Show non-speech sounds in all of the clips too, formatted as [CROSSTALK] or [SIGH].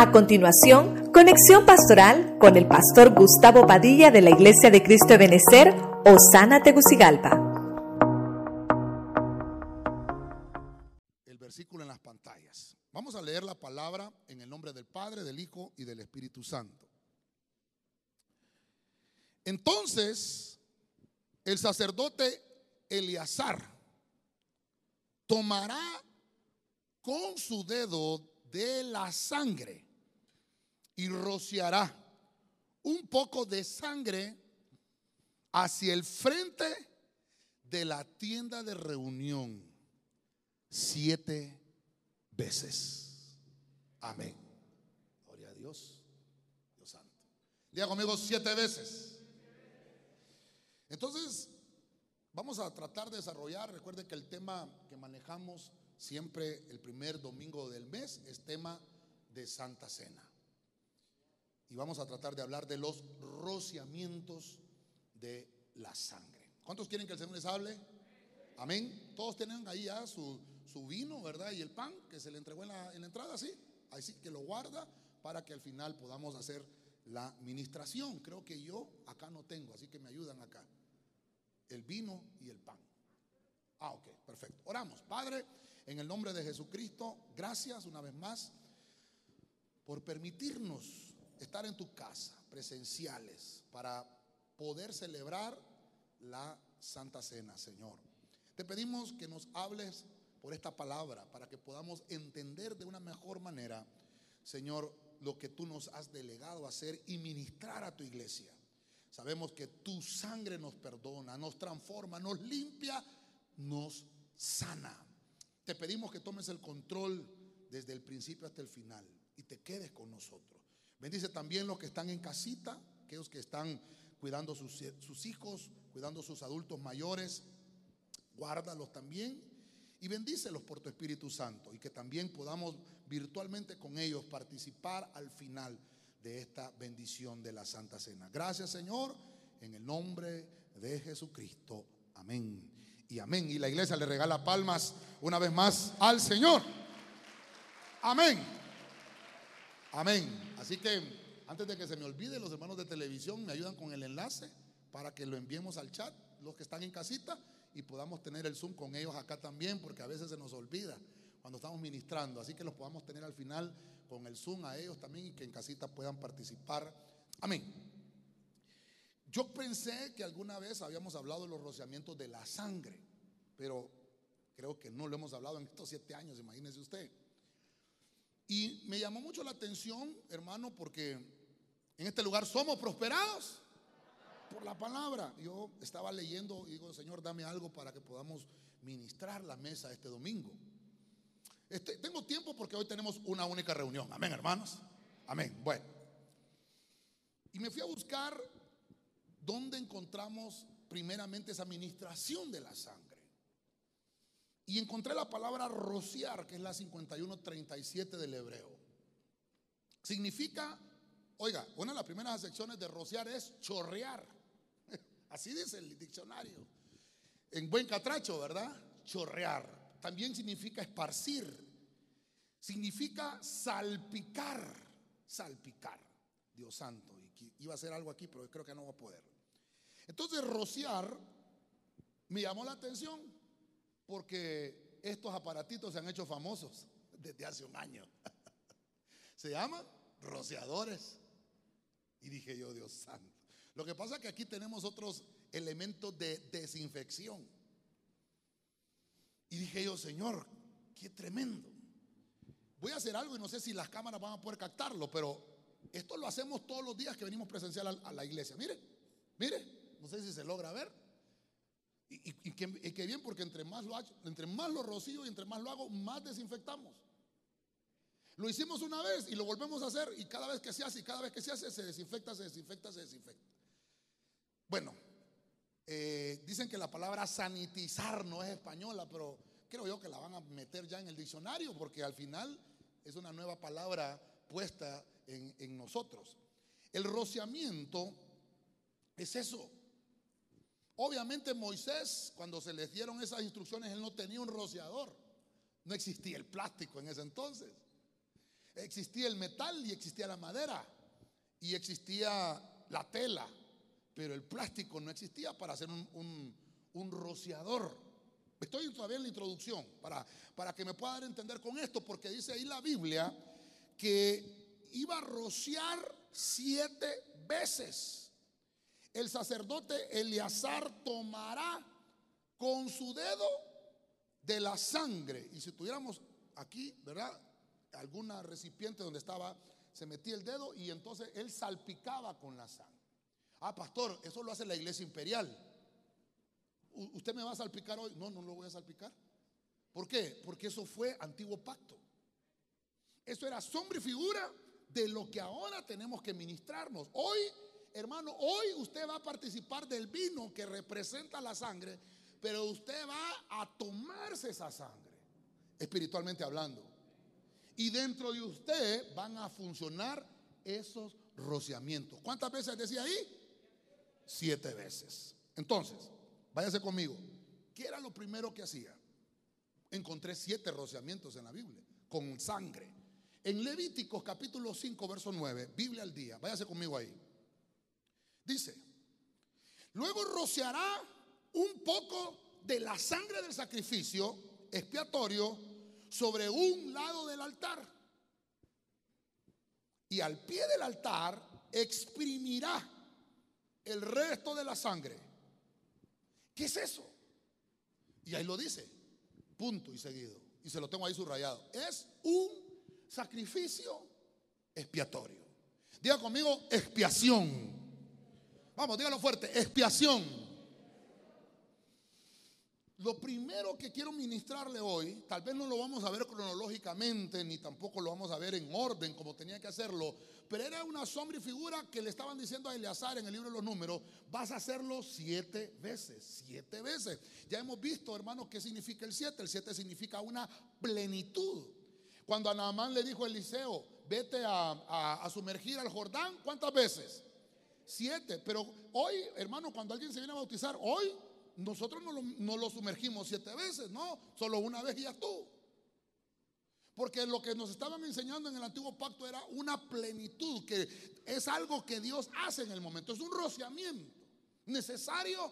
A continuación, conexión pastoral con el pastor Gustavo Padilla de la Iglesia de Cristo de Benecer, Osana Tegucigalpa. El versículo en las pantallas. Vamos a leer la palabra en el nombre del Padre, del Hijo y del Espíritu Santo. Entonces, el sacerdote Eleazar tomará con su dedo de la sangre y rociará un poco de sangre hacia el frente de la tienda de reunión siete veces. Amén. Gloria a Dios. Dios santo. Diga conmigo siete veces. Entonces, vamos a tratar de desarrollar, recuerde que el tema que manejamos siempre el primer domingo del mes es tema de Santa Cena y vamos a tratar de hablar de los rociamientos de la sangre. ¿Cuántos quieren que el Señor les hable? Amén. Todos tienen ahí ya su, vino, ¿verdad? Y el pan que se le entregó en la, en la entrada, ¿sí? Así que lo guarda para que al final podamos hacer la ministración. Creo que yo acá no tengo, así que me ayudan acá. El vino y el pan. Ah, ok, perfecto. Oramos. Padre, en el nombre de Jesucristo, gracias una vez más por permitirnos estar en tu casa, presenciales, para poder celebrar la Santa Cena, Señor. Te pedimos que nos hables por esta palabra, para que podamos entender de una mejor manera, Señor, lo que tú nos has delegado a hacer y ministrar a tu iglesia. Sabemos que tu sangre nos perdona, nos transforma, nos limpia, nos sana. Te pedimos que tomes el control desde el principio hasta el final y te quedes con nosotros. Bendice también los que están en casita, aquellos que están cuidando sus, hijos, cuidando sus adultos mayores. Guárdalos también y bendícelos por tu Espíritu Santo y que también podamos virtualmente con ellos participar al final de esta bendición de la Santa Cena. Gracias Señor, en el nombre de Jesucristo. Amén. Y amén. Y la iglesia le regala palmas una vez más al Señor. Amén. Amén. Así que antes de que se me olvide, los hermanos de televisión me ayudan con el enlace para que lo enviemos al chat, los que están en casita, y podamos tener el Zoom con ellos acá también, porque a veces se nos olvida cuando estamos ministrando. Así que los podamos tener al final con el Zoom a ellos también y que en casita puedan participar. Amén. Yo pensé que alguna vez habíamos hablado de los rociamientos de la sangre, pero creo que no lo hemos hablado en estos siete años, imagínese usted. Y me llamó mucho la atención, hermano, porque en este lugar somos prosperados por la palabra. Yo estaba leyendo y digo, Señor, dame algo para que podamos ministrar la mesa este domingo. Este, tengo tiempo porque hoy tenemos una única reunión. Amén, hermanos. Amén. Bueno. Y me fui a buscar dónde encontramos primeramente esa ministración de la sangre. Y encontré la palabra rociar, que es la 5137 del hebreo. Significa, oiga, una de las primeras secciones de rociar es chorrear. [LAUGHS] Así dice el diccionario. En buen catracho, ¿verdad? Chorrear. También significa esparcir. Significa salpicar. Salpicar. Dios santo. Iba a hacer algo aquí, pero creo que no va a poder. Entonces, rociar me llamó la atención porque estos aparatitos se han hecho famosos desde hace un año. [LAUGHS] se llaman rociadores. Y dije yo, Dios santo. Lo que pasa es que aquí tenemos otros elementos de desinfección. Y dije yo, Señor, qué tremendo. Voy a hacer algo y no sé si las cámaras van a poder captarlo, pero esto lo hacemos todos los días que venimos presencial a la iglesia. Mire, mire, no sé si se logra ver. Y, que, bien, porque entre más, lo entre más lo rocío y entre más lo hago, más desinfectamos. Lo hicimos una vez y lo volvemos a hacer y cada vez que se hace y cada vez que se hace se desinfecta, se desinfecta, se desinfecta. Bueno, eh, dicen que la palabra sanitizar no es española, pero creo yo que la van a meter ya en el diccionario porque al final es una nueva palabra puesta en, en nosotros. El rociamiento es eso, Obviamente Moisés, cuando se les dieron esas instrucciones, él no tenía un rociador. No existía el plástico en ese entonces. Existía el metal y existía la madera y existía la tela, pero el plástico no existía para hacer un, rociador. Estoy todavía en la introducción para, para que me pueda dar entender con esto, porque dice ahí la Biblia que iba a rociar siete veces. El sacerdote Eleazar tomará con su dedo de la sangre. Y si tuviéramos aquí, ¿verdad? Alguna recipiente donde estaba, se metía el dedo y entonces él salpicaba con la sangre. Ah, pastor, eso lo hace la iglesia imperial. ¿Usted me va a salpicar hoy? No, no lo voy a salpicar. ¿Por qué? Porque eso fue antiguo pacto. Eso era sombra y figura de lo que ahora tenemos que ministrarnos. Hoy, hermano, hoy usted va a participar del vino que representa la sangre, pero usted va a tomarse esa sangre, espiritualmente hablando. Y dentro de usted van a funcionar esos rociamientos. ¿Cuántas veces decía ahí? Siete veces. Entonces, váyase conmigo. ¿Qué era lo primero que hacía? Encontré siete rociamientos en la Biblia, con sangre. En Levíticos capítulo 5, verso 9, Biblia al día, váyase conmigo ahí. Dice, luego rociará un poco de la sangre del sacrificio expiatorio sobre un lado del altar. Y al pie del altar exprimirá el resto de la sangre. ¿Qué es eso? Y ahí lo dice, punto y seguido. Y se lo tengo ahí subrayado. Es un sacrificio expiatorio. Diga conmigo, expiación. Vamos, dígalo fuerte, expiación. Lo primero que quiero ministrarle hoy, tal vez no lo vamos a ver cronológicamente, ni tampoco lo vamos a ver en orden como tenía que hacerlo, pero era una sombra y figura que le estaban diciendo a Eleazar en el libro de los números, vas a hacerlo siete veces, siete veces. Ya hemos visto, hermanos, qué significa el siete. El siete significa una plenitud. Cuando a Naamán le dijo Eliseo, vete a, sumergir al Jordán, ¿cuántas veces? Siete. Pero hoy, hermano, cuando alguien se viene a bautizar, hoy nosotros no lo, no sumergimos siete veces, no, solo una vez y ya tú. Porque lo que nos estaban enseñando en el antiguo pacto era una plenitud, que es algo que Dios hace en el momento, es un rociamiento necesario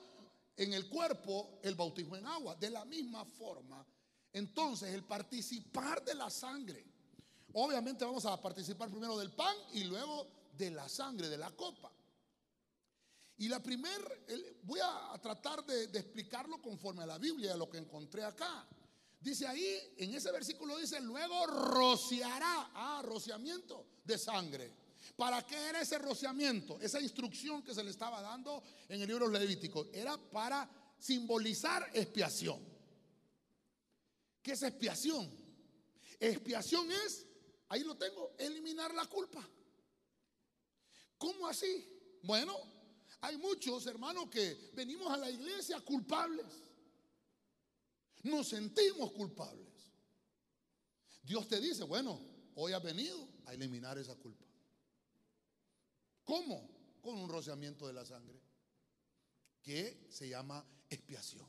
en el cuerpo el bautismo en agua. De la misma forma, entonces, el participar de la sangre. Obviamente vamos a participar primero del pan y luego de la sangre, de la copa. Y la primera, voy a tratar de, explicarlo conforme a la Biblia, a lo que encontré acá. Dice ahí, en ese versículo dice, luego rociará, ah, rociamiento de sangre. ¿Para qué era ese rociamiento? Esa instrucción que se le estaba dando en el libro Levítico era para simbolizar expiación. ¿Qué es expiación? Expiación es, ahí lo tengo, eliminar la culpa. ¿Cómo así? Bueno, hay muchos hermanos que venimos a la iglesia culpables. Nos sentimos culpables. Dios te dice, bueno, hoy has venido a eliminar esa culpa. ¿Cómo? Con un rociamiento de la sangre, que se llama expiación.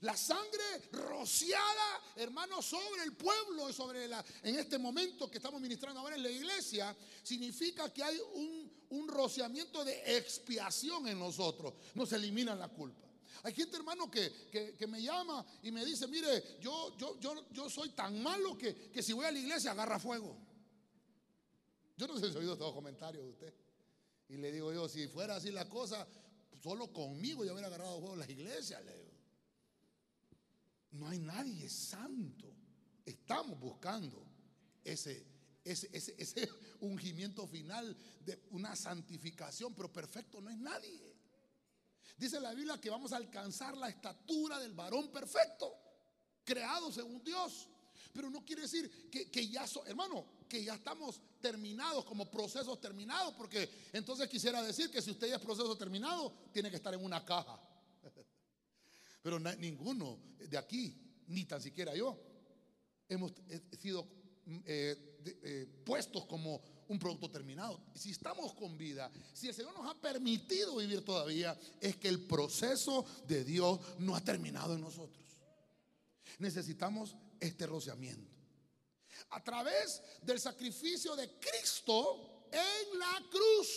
La sangre rociada, hermano, sobre el pueblo, sobre la, en este momento que estamos ministrando ahora en la iglesia, significa que hay un, un rociamiento de expiación en nosotros. Nos eliminan la culpa. Hay gente, hermano, que, que, me llama y me dice, mire, yo, yo, yo, yo soy tan malo que, que si voy a la iglesia agarra fuego. Yo no sé si he oído todos comentarios de usted. Y le digo yo, si fuera así la cosa, solo conmigo yo hubiera agarrado fuego en las iglesias. Le no hay nadie santo. Estamos buscando ese, ese, ese, ungimiento final de una santificación, pero perfecto no es nadie. Dice la Biblia que vamos a alcanzar la estatura del varón perfecto, creado según Dios. Pero no quiere decir que, que ya, so, hermano, que ya estamos terminados como procesos terminados, porque entonces quisiera decir que si usted ya es proceso terminado, tiene que estar en una caja. [LAUGHS] Pero ninguno de aquí, ni tan siquiera yo, hemos sido eh, eh, puestos como un producto terminado. Si estamos con vida, si el Señor nos ha permitido vivir todavía, es que el proceso de Dios no ha terminado en nosotros. Necesitamos este rociamiento. a través del sacrificio de Cristo en la cruz.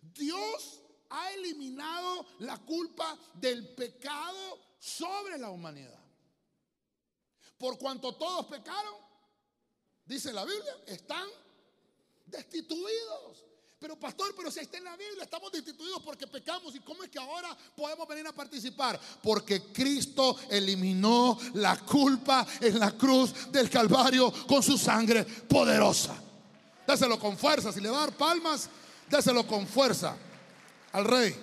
Dios ha eliminado la culpa del pecado sobre la humanidad. Por cuanto todos pecaron, dice la Biblia, están destituidos. Pero pastor, pero si está en la Biblia, estamos destituidos porque pecamos. ¿Y cómo es que ahora podemos venir a participar? Porque Cristo eliminó la culpa en la cruz del Calvario con su sangre poderosa. Déselo con fuerza. Si le va a dar palmas, déselo con fuerza al rey.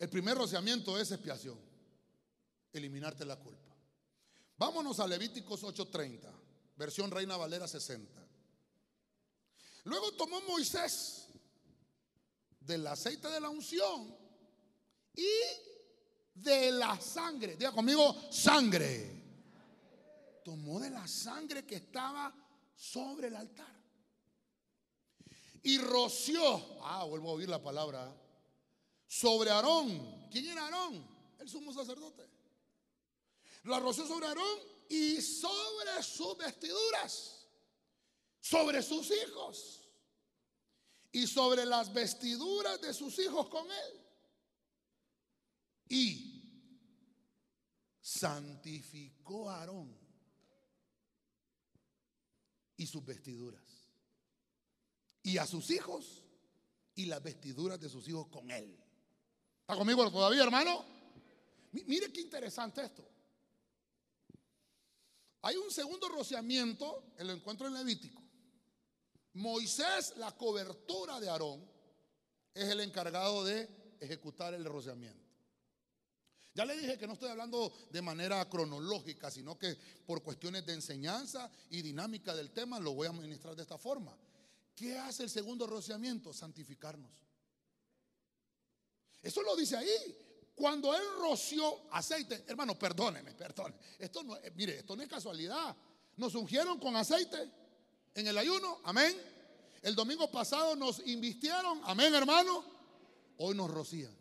El primer rociamiento es expiación. Eliminarte la culpa. Vámonos a Levíticos 8:30 versión Reina Valera 60. Luego tomó Moisés del aceite de la unción y de la sangre. Diga conmigo, sangre. Tomó de la sangre que estaba sobre el altar. Y roció, ah, vuelvo a oír la palabra, sobre Aarón. ¿Quién era Aarón? El sumo sacerdote. La roció sobre Aarón y sobre sus vestiduras, sobre sus hijos y sobre las vestiduras de sus hijos con él. Y santificó a Aarón y sus vestiduras. Y a sus hijos y las vestiduras de sus hijos con él. ¿Está conmigo todavía, hermano? Mire qué interesante esto. Hay un segundo rociamiento, el encuentro en Levítico. Moisés, la cobertura de Aarón, es el encargado de ejecutar el rociamiento. Ya le dije que no estoy hablando de manera cronológica, sino que por cuestiones de enseñanza y dinámica del tema lo voy a administrar de esta forma. ¿Qué hace el segundo rociamiento? Santificarnos. Eso lo dice ahí. Cuando él roció aceite, hermano, perdóneme, perdóneme. Esto no, eh, mire, esto no es casualidad. Nos ungieron con aceite en el ayuno, amén. El domingo pasado nos invistieron, amén, hermano. Hoy nos rocían.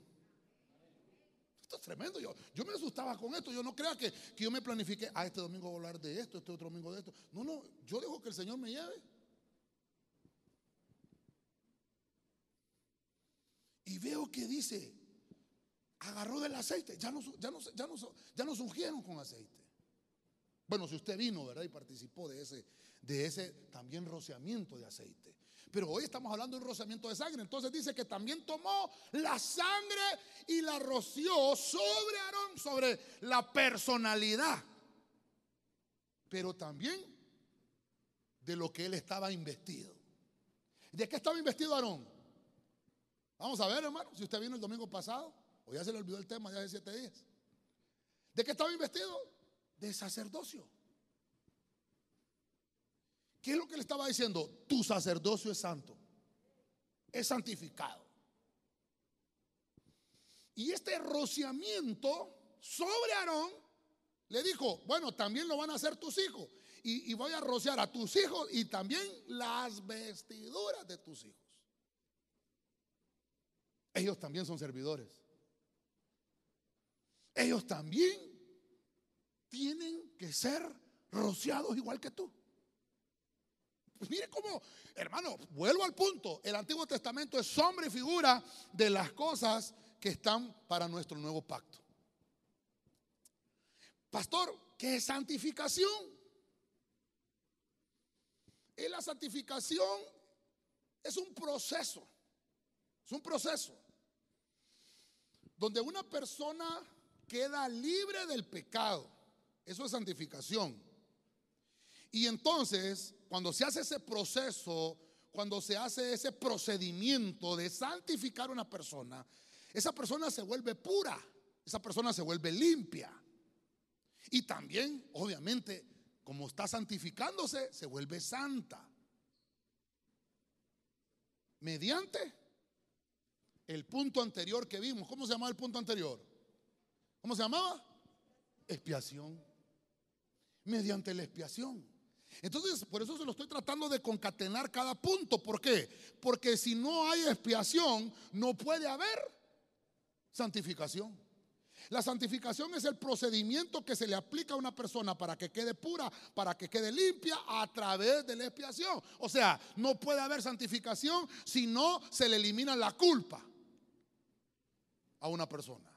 Esto es tremendo. Yo, yo me asustaba con esto. Yo no crea que, que yo me planifique, ah, este domingo voy a hablar de esto, este otro domingo de esto. No, no, yo dejo que el Señor me lleve. Y veo que dice, agarró del aceite. Ya nos, ya, ya, ya nos ungieron con aceite. Bueno, si usted vino, ¿verdad? Y participó de ese, de ese también rociamiento de aceite. Pero hoy estamos hablando de un rociamiento de sangre. Entonces dice que también tomó la sangre y la roció sobre Aarón, sobre la personalidad. Pero también de lo que él estaba investido. ¿De qué estaba investido Aarón? Vamos a ver, hermano, si usted vino el domingo pasado. O ya se le olvidó el tema de hace siete días. ¿De qué estaba investido? De sacerdocio. ¿Qué es lo que le estaba diciendo? Tu sacerdocio es santo. Es santificado. Y este rociamiento sobre Aarón le dijo, bueno, también lo van a hacer tus hijos. Y, y, voy a rociar a tus hijos y también las vestiduras de tus hijos. Ellos también son servidores ellos también tienen que ser rociados igual que tú. Pues mire cómo, hermano, vuelvo al punto. El Antiguo Testamento es sombra y figura de las cosas que están para nuestro nuevo pacto. Pastor, ¿qué es santificación? Y la santificación es un proceso, es un proceso donde una persona queda libre del pecado. Eso es santificación. Y entonces, cuando se hace ese proceso, cuando se hace ese procedimiento de santificar a una persona, esa persona se vuelve pura, esa persona se vuelve limpia. Y también, obviamente, como está santificándose, se vuelve santa. Mediante el punto anterior que vimos. ¿Cómo se llama el punto anterior? ¿Cómo se llamaba? Expiación. Mediante la expiación. Entonces, por eso se lo estoy tratando de concatenar cada punto. ¿Por qué? Porque si no hay expiación, no puede haber santificación. La santificación es el procedimiento que se le aplica a una persona para que quede pura, para que quede limpia a través de la expiación. O sea, no puede haber santificación si no se le elimina la culpa a una persona.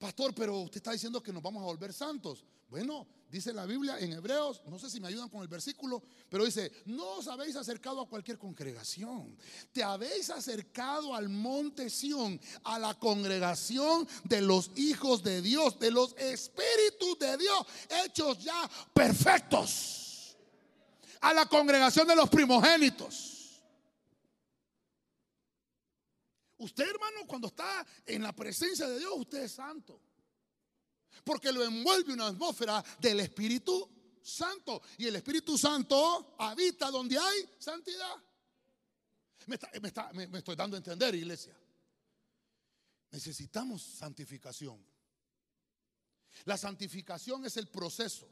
Pastor, pero usted está diciendo que nos vamos a volver santos. Bueno, dice la Biblia en Hebreos, no sé si me ayudan con el versículo, pero dice, no os habéis acercado a cualquier congregación, te habéis acercado al monte Sión, a la congregación de los hijos de Dios, de los espíritus de Dios, hechos ya perfectos, a la congregación de los primogénitos. Usted, hermano, cuando está en la presencia de Dios, usted es santo. Porque lo envuelve una atmósfera del Espíritu Santo. Y el Espíritu Santo habita donde hay santidad. Me, estoy dando a entender, iglesia. Necesitamos santificación. La santificación es el proceso.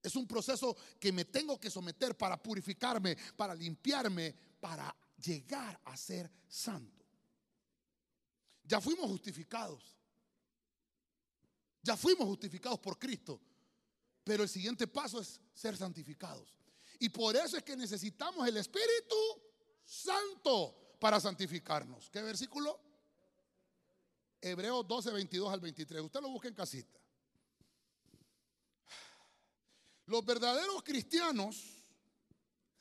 Es un proceso que me tengo que someter para purificarme, para limpiarme, para llegar a ser santo. Ya fuimos justificados. Ya fuimos justificados por Cristo. Pero el siguiente paso es ser santificados. Y por eso es que necesitamos el Espíritu Santo para santificarnos. ¿Qué versículo? Hebreos 12, 22 al 23. Usted lo busca en casita. Los verdaderos cristianos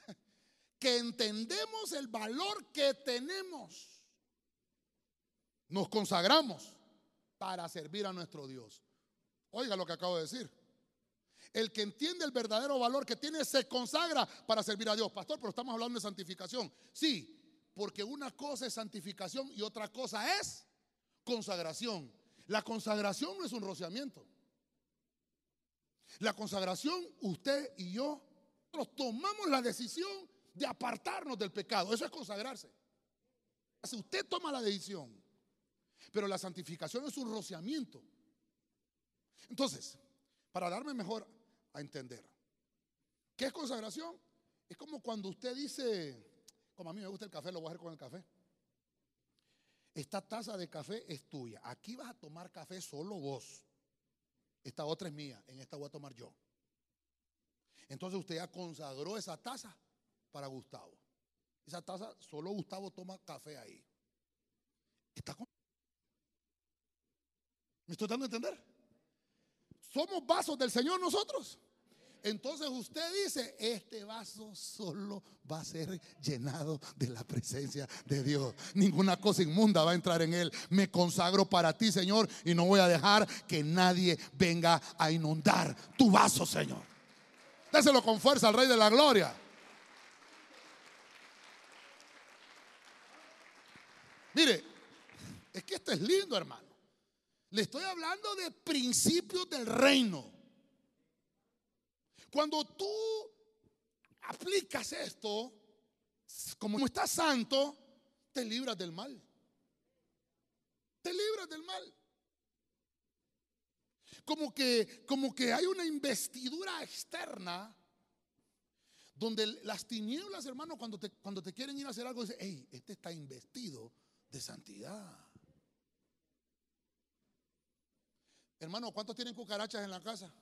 [LAUGHS] que entendemos el valor que tenemos, nos consagramos para servir a nuestro Dios. Oiga lo que acabo de decir. El que entiende el verdadero valor que tiene se consagra para servir a Dios. Pastor, pero estamos hablando de santificación. Sí, porque una cosa es santificación y otra cosa es consagración. La consagración no es un rociamiento. La consagración, usted y yo, nosotros tomamos la decisión de apartarnos del pecado. Eso es consagrarse. Si usted toma la decisión, pero la santificación es un rociamiento. Entonces, para darme mejor a entender, ¿qué es consagración? Es como cuando usted dice, como a mí me gusta el café, lo voy a hacer con el café. Esta taza de café es tuya. Aquí vas a tomar café solo vos. Esta otra es mía. En esta voy a tomar yo. Entonces usted ya consagró esa taza para Gustavo. Esa taza, solo Gustavo toma café ahí. ¿Está ¿Me estoy dando a entender? Somos vasos del Señor nosotros. Entonces usted dice, este vaso solo va a ser llenado de la presencia de Dios. Ninguna cosa inmunda va a entrar en él. Me consagro para ti, Señor, y no voy a dejar que nadie venga a inundar tu vaso, Señor. Déselo con fuerza al Rey de la Gloria. Mire, es que esto es lindo, hermano. Le estoy hablando de principios del reino. Cuando tú aplicas esto, como estás santo, te libras del mal. Te libras del mal. Como que, como que hay una investidura externa donde las tinieblas, hermano, cuando te, cuando te quieren ir a hacer algo, dicen, hey, este está investido de santidad. Hermano, ¿cuántos tienen cucarachas en la casa?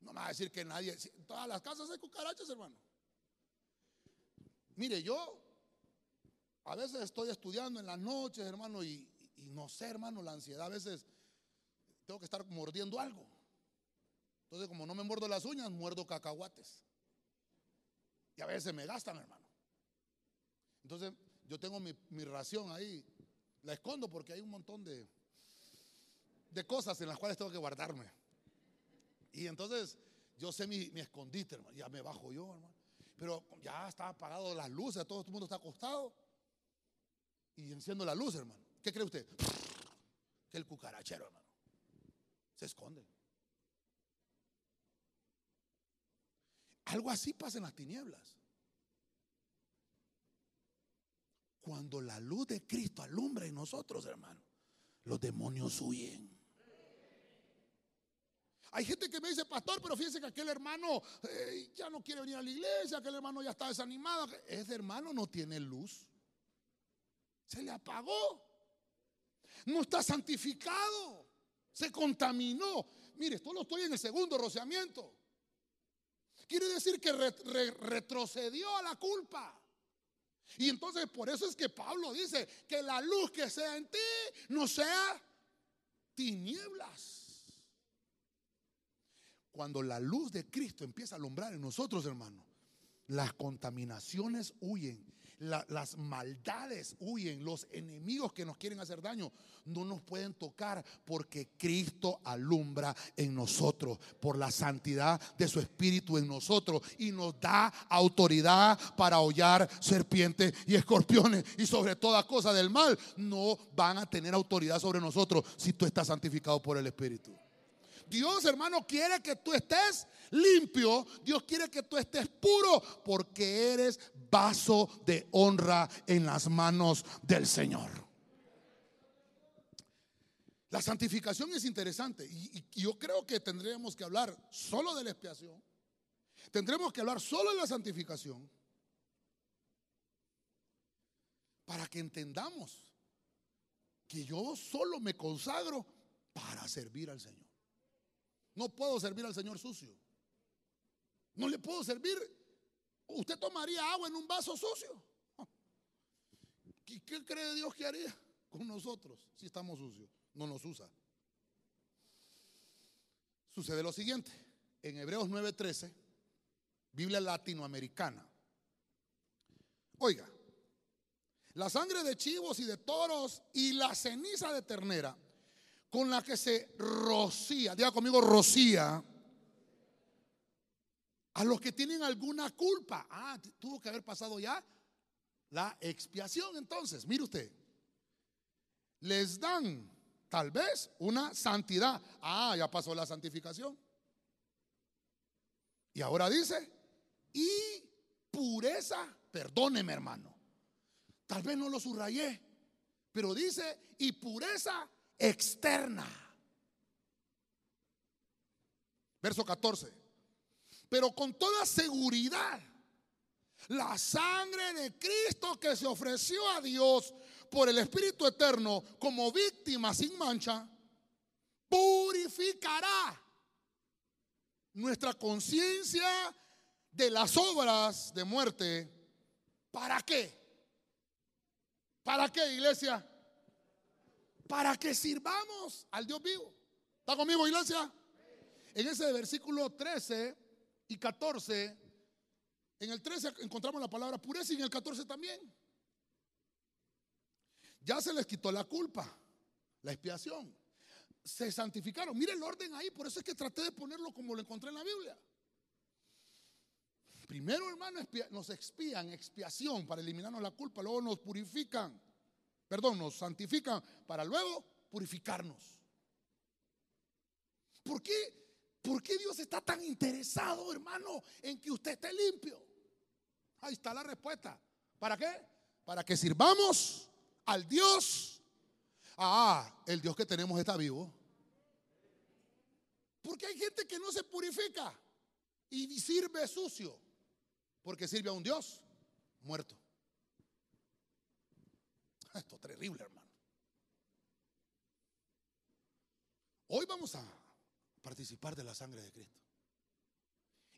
No me va a decir que nadie. En todas las casas hay cucarachas, hermano. Mire, yo a veces estoy estudiando en las noches, hermano, y, no sé, hermano, la ansiedad a veces tengo que estar mordiendo algo. Entonces, como no me muerdo las uñas, muerdo cacahuates. Y a veces me gastan, hermano. Entonces, yo tengo mi, mi ración ahí. La escondo porque hay un montón de, de cosas en las cuales tengo que guardarme. Y entonces yo sé mi, escondite, hermano. Ya me bajo yo, hermano. Pero ya está apagado las luces, todo el mundo está acostado. Y enciendo la luz, hermano. ¿Qué cree usted? Que el cucarachero, hermano. Se esconde. Algo así pasa en las tinieblas. Cuando la luz de Cristo alumbra en nosotros, hermano, los demonios huyen. Hay gente que me dice, pastor, pero fíjese que aquel hermano eh, ya no quiere venir a la iglesia, aquel hermano ya está desanimado. Ese hermano no tiene luz. Se le apagó. no está santificado, se contaminó. Mire, esto lo estoy en el segundo rociamiento. Quiere decir que retrocedió a la culpa. Y entonces por eso es que Pablo dice que la luz que sea en ti no sea tinieblas. Cuando la luz de Cristo empieza a alumbrar en nosotros, hermano, las contaminaciones huyen, las maldades huyen, los enemigos que nos quieren hacer daño no nos pueden tocar porque Cristo alumbra en nosotros por la santidad de su Espíritu en nosotros y nos da autoridad para hollar serpientes y escorpiones y sobre toda cosa del mal. No van a tener autoridad sobre nosotros si tú estás santificado por el Espíritu. Dios, hermano, quiere que tú estés limpio. Dios quiere que tú estés puro porque eres vaso de honra en las manos del Señor. La santificación es interesante y, yo creo que tendríamos que hablar solo de la expiación. Tendremos que hablar solo de la santificación para que entendamos que yo solo me consagro para servir al Señor. No puedo servir al Señor sucio. No le puedo servir. ¿Usted tomaría agua en un vaso sucio? ¿Qué cree Dios que haría con nosotros si estamos sucios? No nos usa. Sucede lo siguiente. En Hebreos 9:13, Biblia latinoamericana. Oiga, la sangre de chivos y de toros y la ceniza de ternera con la que se rocía, diga conmigo, rocía a los que tienen alguna culpa. Ah, tuvo que haber pasado ya la expiación entonces. Mire usted, les dan tal vez una santidad. Ah, ya pasó la santificación. Y ahora dice, y pureza, perdóneme hermano. Tal vez no lo subrayé, pero dice, y pureza externa. Verso 14. Pero con toda seguridad, la sangre de Cristo que se ofreció a Dios por el Espíritu Eterno como víctima sin mancha, purificará nuestra conciencia de las obras de muerte. ¿Para qué? ¿Para qué, iglesia? Para que sirvamos al Dios vivo. ¿Está conmigo, iglesia? En ese versículo 13 y 14, en el 13 encontramos la palabra pureza y en el 14 también. Ya se les quitó la culpa, la expiación. Se santificaron. Mire el orden ahí, por eso es que traté de ponerlo como lo encontré en la Biblia. Primero, hermano, nos expían, expiación para eliminarnos la culpa, luego nos purifican perdón, nos santifican para luego purificarnos. ¿Por qué? ¿Por qué Dios está tan interesado, hermano, en que usted esté limpio? Ahí está la respuesta. ¿Para qué? Para que sirvamos al Dios. Ah, el Dios que tenemos está vivo. Porque hay gente que no se purifica y sirve sucio. Porque sirve a un Dios muerto. Esto es terrible, hermano. Hoy vamos a participar de la sangre de Cristo.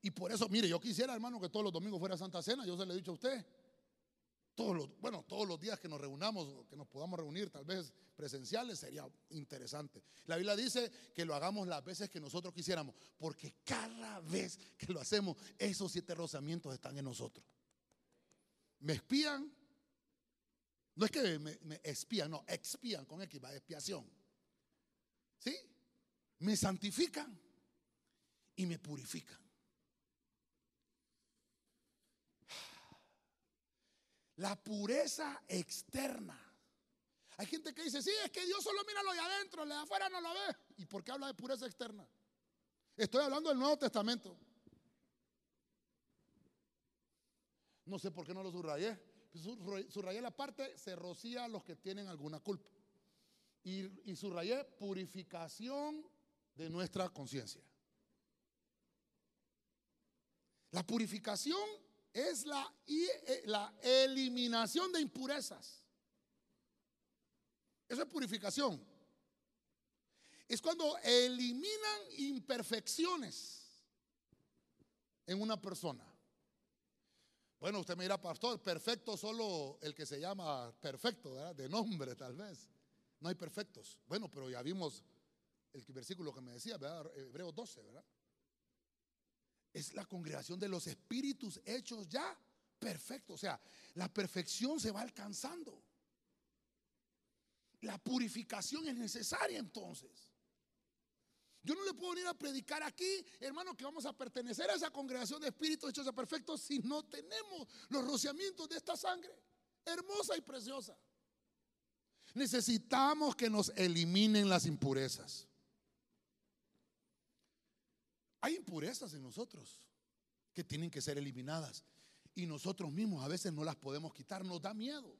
Y por eso, mire, yo quisiera, hermano, que todos los domingos fuera Santa Cena. Yo se lo he dicho a usted. Todos los, bueno, todos los días que nos reunamos, que nos podamos reunir, tal vez presenciales, sería interesante. La Biblia dice que lo hagamos las veces que nosotros quisiéramos, porque cada vez que lo hacemos, esos siete rozamientos están en nosotros. Me espían, no es que me, espían, no, expían con X, va, expiación. ¿Sí? Me santifican y me purifican. La pureza externa. Hay gente que dice, sí, es que Dios solo mira lo de adentro, lo de afuera no lo ve. ¿Y por qué habla de pureza externa? Estoy hablando del Nuevo Testamento. No sé por qué no lo subrayé subrayé la parte, se rocía a los que tienen alguna culpa. Y, y subrayé purificación de nuestra conciencia. La purificación es la, eh, la eliminación de impurezas. Eso Eso es purificación. Es cuando eliminan imperfecciones en una persona. Bueno, usted me dirá, pastor, perfecto solo el que se llama perfecto, ¿verdad? De nombre tal vez. No hay perfectos. Bueno, pero ya vimos el versículo que me decía, ¿verdad? Hebreo 12, ¿verdad? Es la congregación de los espíritus hechos ya perfectos. O sea, la perfección se va alcanzando. La purificación es necesaria entonces. Yo no le puedo venir a predicar aquí, hermano, que vamos a pertenecer a esa congregación de espíritus hechos a perfectos si no tenemos los rociamientos de esta sangre, hermosa y preciosa. Necesitamos que nos eliminen las impurezas. Hay impurezas en nosotros que tienen que ser eliminadas y nosotros mismos a veces no las podemos quitar, nos da miedo.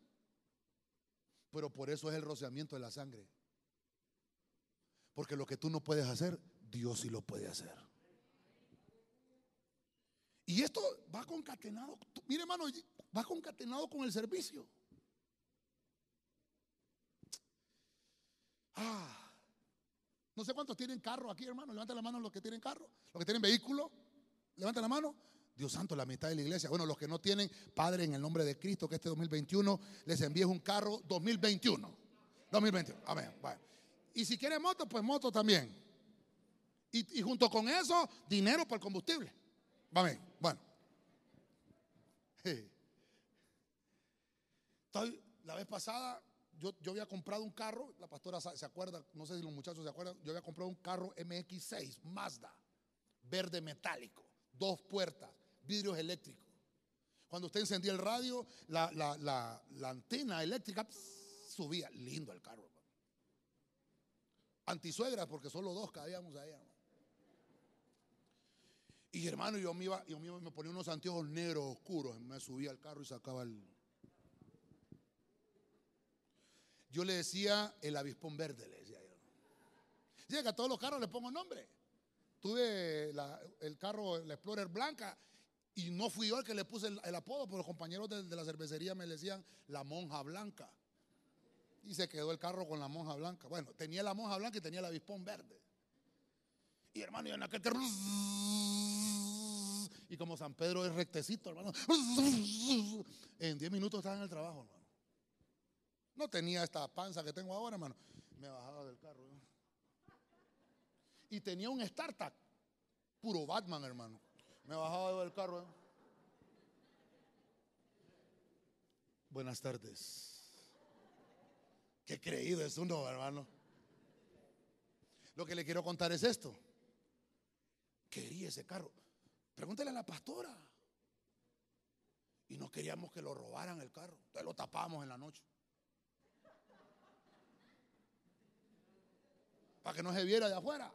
Pero por eso es el rociamiento de la sangre. Porque lo que tú no puedes hacer, Dios sí lo puede hacer. Y esto va concatenado, mire hermano, va concatenado con el servicio. Ah, no sé cuántos tienen carro aquí, hermano. Levanten la mano los que tienen carro, los que tienen vehículo. Levanten la mano. Dios santo, la mitad de la iglesia. Bueno, los que no tienen, Padre, en el nombre de Cristo, que este 2021 les envíe un carro 2021. 2021. Amén. Bueno. Y si quiere moto, pues moto también. Y, junto con eso, dinero para el combustible. Amén. Bueno. [LAUGHS] la vez pasada, yo, había comprado un carro, la pastora se acuerda, no sé si los muchachos se acuerdan, yo había comprado un carro MX6, Mazda, verde metálico, dos puertas, vidrios eléctricos. Cuando usted encendía el radio, la antena eléctrica subía, lindo el carro antisuegra, porque solo dos cabíamos ahí. Y hermano, yo me iba, yo me ponía unos anteojos negros oscuros, me subía al carro y sacaba el. Yo le decía el avispón verde, le decía yo. Que a todos los carros le pongo nombre. Tuve el carro, la Explorer blanca, y no fui yo el que le puse el, apodo, pero los compañeros de la cervecería me decían la monja blanca. Y se quedó el carro con la monja blanca. Bueno, tenía la monja blanca y tenía el avispón verde. Y hermano, y en aquel Y como San Pedro es rectecito, hermano. En 10 minutos estaba en el trabajo, hermano. No tenía esta panza que tengo ahora, hermano. Me bajaba del carro. Y tenía un startup. Puro Batman, hermano. Me bajaba del carro. Buenas tardes. Qué creído es uno, hermano. Lo que le quiero contar es esto. Quería ese carro. Pregúntale a la pastora. Y no queríamos que lo robaran el carro. Entonces lo tapamos en la noche. Para que no se viera de afuera.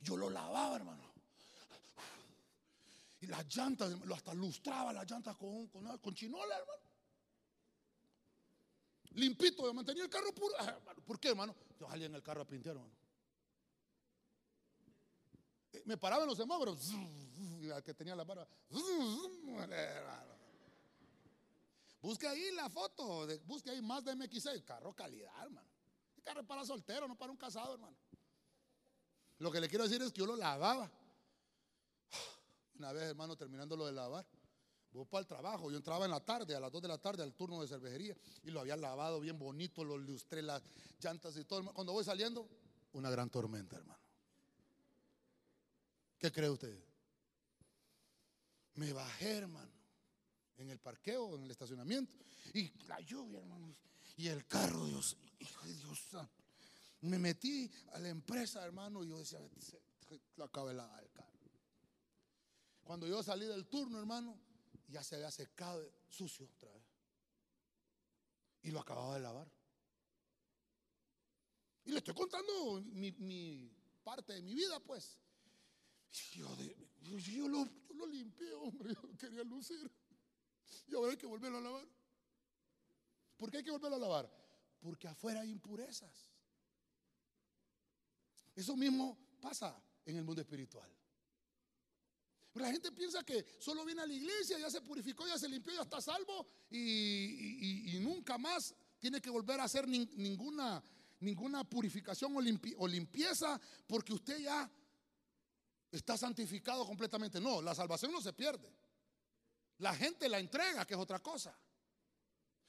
Yo lo lavaba, hermano. Y las llantas, hasta lustraba las llantas con, con, con chinola, hermano limpito, yo mantenía el carro puro. Ah, ¿Por qué, hermano? Yo salía en el carro a pintar, hermano. Eh, me paraba en los semáforos, que tenía la barba. Busque ahí la foto, busque ahí más de MX6, carro calidad, hermano. El carro es para soltero, no para un casado, hermano. Lo que le quiero decir es que yo lo lavaba. Una vez, hermano, terminando lo de lavar, Voy para el trabajo. Yo entraba en la tarde, a las 2 de la tarde, al turno de cervejería. Y lo había lavado bien bonito, lo lustré, las llantas y todo. Cuando voy saliendo, una gran tormenta, hermano. ¿Qué cree usted? Me bajé, hermano, en el parqueo, en el estacionamiento. Y la lluvia, hermanos. Y el carro, Dios, hijo de Dios Me metí a la empresa, hermano, y yo decía, la acabé la del carro. Cuando yo salí del turno, hermano, ya se había secado sucio otra vez. Y lo acababa de lavar. Y le estoy contando mi, parte de mi vida, pues. Yo, yo, lo, lo, limpié, hombre. Yo quería lucir. Y ahora hay que volverlo a lavar. ¿Por qué hay que volverlo a lavar? Porque afuera hay impurezas. Eso mismo pasa en el mundo espiritual. La gente piensa que solo viene a la iglesia, ya se purificó, ya se limpió, ya está salvo y, nunca más tiene que volver a hacer ninguna, ninguna purificación o, limpieza porque usted ya está santificado completamente. No, la salvación no se pierde. La gente la entrega, que es otra cosa.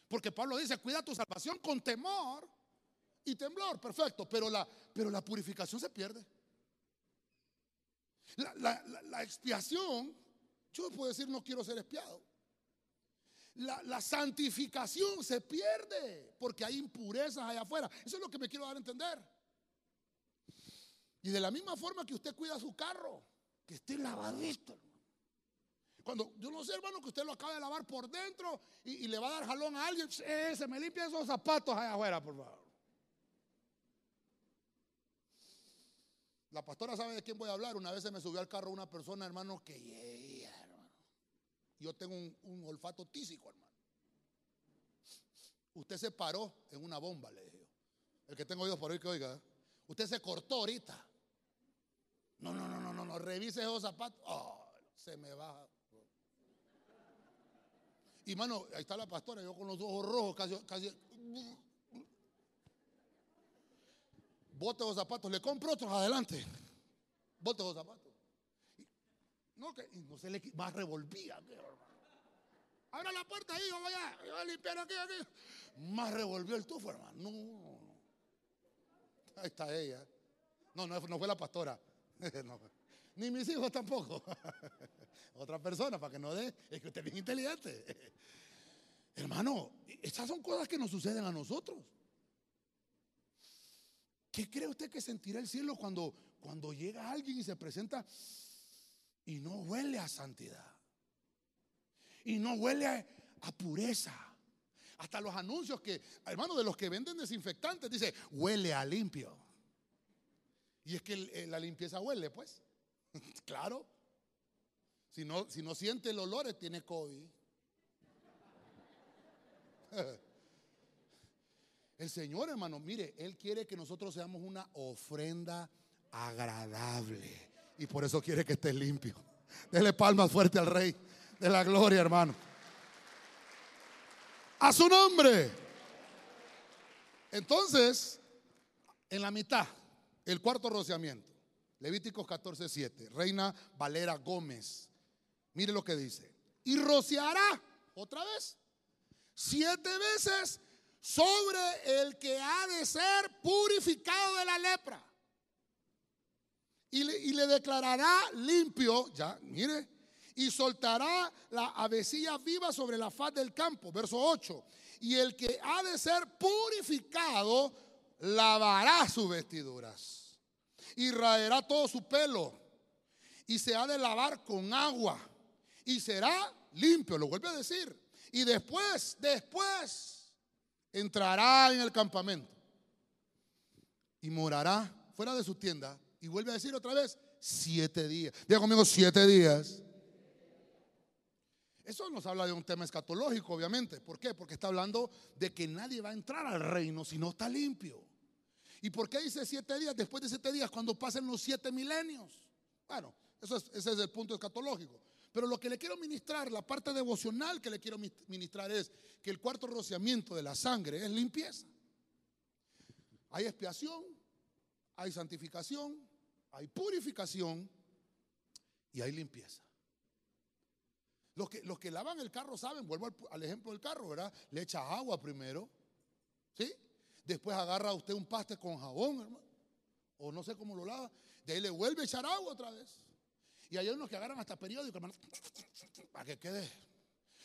Porque Pablo dice, cuida tu salvación con temor y temblor, perfecto, pero la, pero la purificación se pierde. La, expiación, yo puedo decir no quiero ser espiado. La, santificación se pierde porque hay impurezas allá afuera. Eso es lo que me quiero dar a entender. Y de la misma forma que usted cuida su carro, que esté lavadito. Cuando yo no sé, hermano, que usted lo acaba de lavar por dentro y, le va a dar jalón a alguien, eh, se me limpia esos zapatos allá afuera, por favor. La pastora sabe de quién voy a hablar. Una vez se me subió al carro una persona, hermano, que hermano. Yo tengo un, olfato tísico, hermano. Usted se paró en una bomba, le dije El que tengo oídos por hoy que oiga. Usted se cortó ahorita. No, no, no, no, no, no. Revise esos zapatos. Oh, se me baja. Y mano, ahí está la pastora, yo con los ojos rojos, casi, casi bote los zapatos, le compro otros adelante. Bote los zapatos. no, que no se le más revolvía. Abra la puerta ahí, vamos allá. Voy a limpiar aquí, aquí. Más revolvió el tufo, hermano. No, no, Ahí está ella. No, no, no fue la pastora. [LAUGHS] Ni mis hijos tampoco. [LAUGHS] Otra persona, para que no dé. Es que usted es bien inteligente. [LAUGHS] Hermano, estas son cosas que nos suceden a nosotros. ¿Qué cree usted que sentirá el cielo cuando, cuando llega alguien y se presenta y no huele a santidad? Y no huele a, pureza. Hasta los anuncios que, hermano, de los que venden desinfectantes, dice, huele a limpio. Y es que la limpieza huele, pues. [LAUGHS] claro. Si no, si no siente el olor, tiene COVID. [LAUGHS] El Señor, hermano, mire, Él quiere que nosotros seamos una ofrenda agradable. Y por eso quiere que esté limpio. Dele palmas fuerte al Rey de la gloria, hermano. A su nombre. Entonces, en la mitad, el cuarto rociamiento. Levíticos 14, 7. Reina Valera Gómez. Mire lo que dice. Y rociará otra vez. Siete veces sobre el que ha de ser purificado de la lepra. Y le, declarará limpio, ya, mire, y soltará la avecilla viva sobre la faz del campo. Verso 8. Y el que ha de ser purificado lavará sus vestiduras y raerá todo su pelo y se ha de lavar con agua y será limpio, lo vuelve a decir. Y después, después entrará en el campamento y morará fuera de su tienda y vuelve a decir otra vez, siete días. Diga conmigo, siete días. Eso nos habla de un tema escatológico, obviamente. ¿Por qué? Porque está hablando de que nadie va a entrar al reino si no está limpio. ¿Y por qué dice siete días? Después de siete días, cuando pasen los siete milenios. Bueno, eso ese es el punto escatológico. Pero lo que le quiero ministrar, la parte devocional que le quiero ministrar es que el cuarto rociamiento de la sangre es limpieza. Hay expiación, hay santificación, hay purificación y hay limpieza. Los que, los que lavan el carro saben, vuelvo al, ejemplo del carro, ¿verdad? Le echa agua primero, ¿sí? Después agarra usted un paste con jabón, hermano, o no sé cómo lo lava, de ahí le vuelve a echar agua otra vez. Y hay unos que agarran hasta periódico, hermano, para que quede.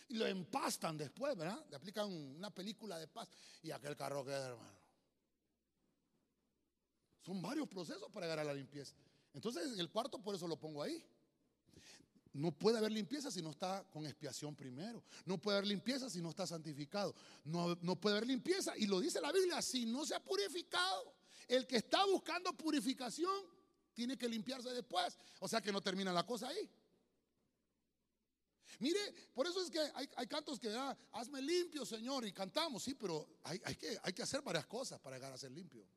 Y lo empastan después, ¿verdad? Le aplican una película de paz y aquel carro queda, hermano. Son varios procesos para llegar a la limpieza. Entonces, el cuarto, por eso lo pongo ahí. No puede haber limpieza si no está con expiación primero. No puede haber limpieza si no está santificado. No, no puede haber limpieza. Y lo dice la Biblia, si no se ha purificado. El que está buscando purificación tiene que limpiarse después. O sea que no termina la cosa ahí. Mire, por eso es que hay, cantos que ah, hazme limpio, Señor, y cantamos, sí, pero hay, que, hay que hacer varias cosas para llegar a ser limpio.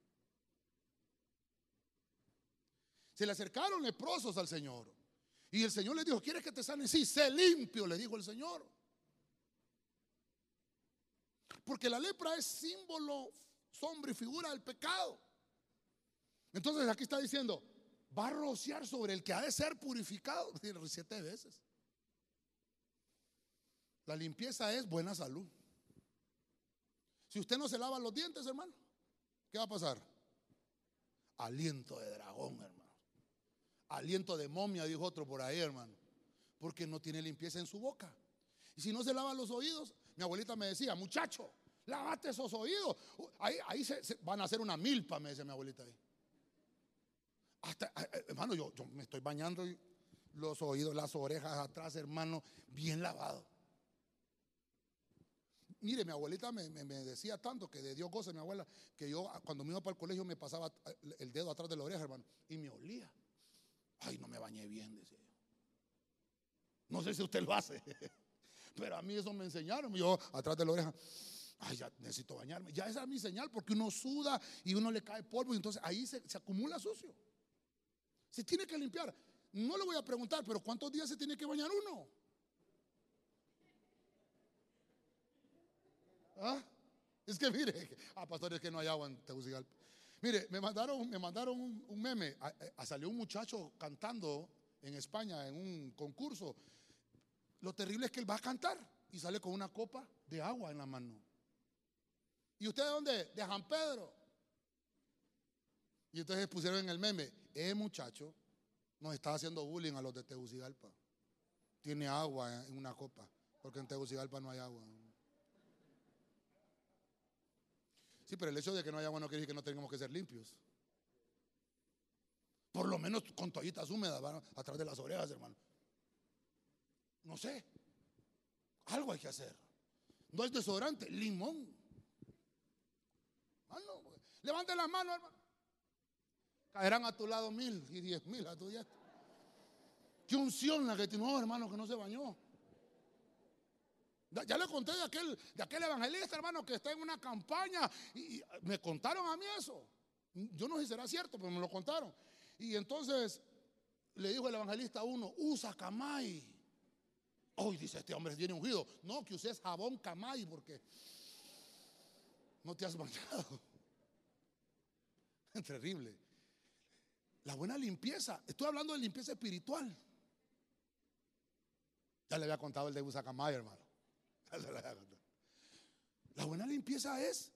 Se le acercaron leprosos al Señor. Y el Señor le dijo, ¿quieres que te sane? Sí, sé limpio, le dijo el Señor. Porque la lepra es símbolo, sombra y figura del pecado. Entonces aquí está diciendo, va a rociar sobre el que ha de ser purificado [LAUGHS] siete veces. La limpieza es buena salud. Si usted no se lava los dientes, hermano, ¿qué va a pasar? Aliento de dragón, hermano. Aliento de momia, dijo otro por ahí, hermano. Porque no tiene limpieza en su boca. Y si no se lava los oídos, mi abuelita me decía, muchacho, lávate esos oídos. Ahí, ahí se, van a hacer una milpa, me dice mi abuelita ahí. Hasta, eh, eh, hermano, yo, yo me estoy bañando los oídos, las orejas atrás, hermano, bien lavado. Mire, mi abuelita me, decía tanto que de Dios goce mi abuela, que yo ah, cuando me iba para el colegio me pasaba eh, el dedo atrás de la oreja, hermano, y me olía. Ay, no me bañé bien, decía yo. No sé si usted lo hace, [LAUGHS] pero a mí eso me enseñaron. Yo atrás de la oreja, ay, ya necesito bañarme. Ya esa es mi señal, porque uno suda y uno le cae polvo, y entonces ahí se, se acumula sucio. Se tiene que limpiar. No le voy a preguntar, pero ¿cuántos días se tiene que bañar uno? ¿Ah? Es que mire, ah, pastor, es que no hay agua en Tegucigalpa. Mire, me mandaron, me mandaron un, meme. A, salió un muchacho cantando en España en un concurso. Lo terrible es que él va a cantar y sale con una copa de agua en la mano. ¿Y usted de dónde? De San Pedro. Y entonces pusieron en el meme, eh muchacho nos está haciendo bullying a los de Tegucigalpa. Tiene agua en una copa, porque en Tegucigalpa no hay agua. Sí, pero el hecho de que no haya agua no quiere decir que no tengamos que ser limpios. Por lo menos con toallitas húmedas atrás de las orejas, hermano. No sé. Algo hay que hacer. No es desodorante, limón. Ah, Levante las manos, hermano. Caerán a tu lado mil y diez mil a tu diestra. Qué unción la que tiene, hermano, que no se bañó. Ya le conté de aquel, de aquel evangelista, hermano, que está en una campaña y, me contaron a mí eso. Yo no sé si será cierto, pero me lo contaron. Y entonces le dijo el evangelista a uno, usa camay. Hoy dice este hombre tiene ungido. No, que uses jabón camay porque no te has bañado. [LAUGHS] Terrible. La buena limpieza. Estoy hablando de limpieza espiritual. Ya le había contado el de Camay, hermano. [LAUGHS] La buena limpieza es,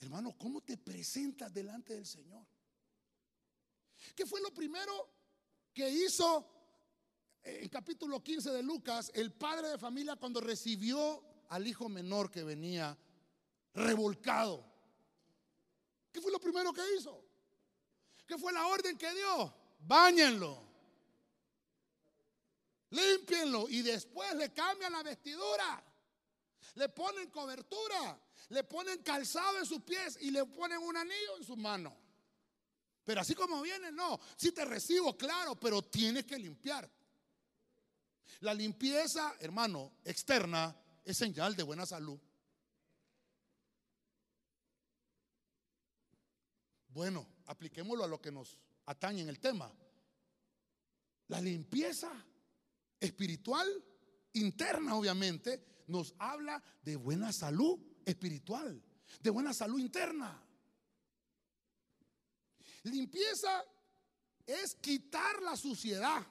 hermano, cómo te presentas delante del Señor. ¿Qué fue lo primero que hizo en capítulo 15 de Lucas el padre de familia cuando recibió al hijo menor que venía revolcado? ¿Qué fue lo primero que hizo? ¿Qué fue la orden que dio? Báñenlo. Límpienlo y después le cambian la vestidura le ponen cobertura, le ponen calzado en sus pies y le ponen un anillo en su mano. Pero así como viene, no. Si te recibo, claro, pero tienes que limpiar. La limpieza, hermano, externa es señal de buena salud. Bueno, apliquémoslo a lo que nos atañe en el tema. La limpieza espiritual, interna obviamente, nos habla de buena salud espiritual, de buena salud interna. Limpieza es quitar la suciedad.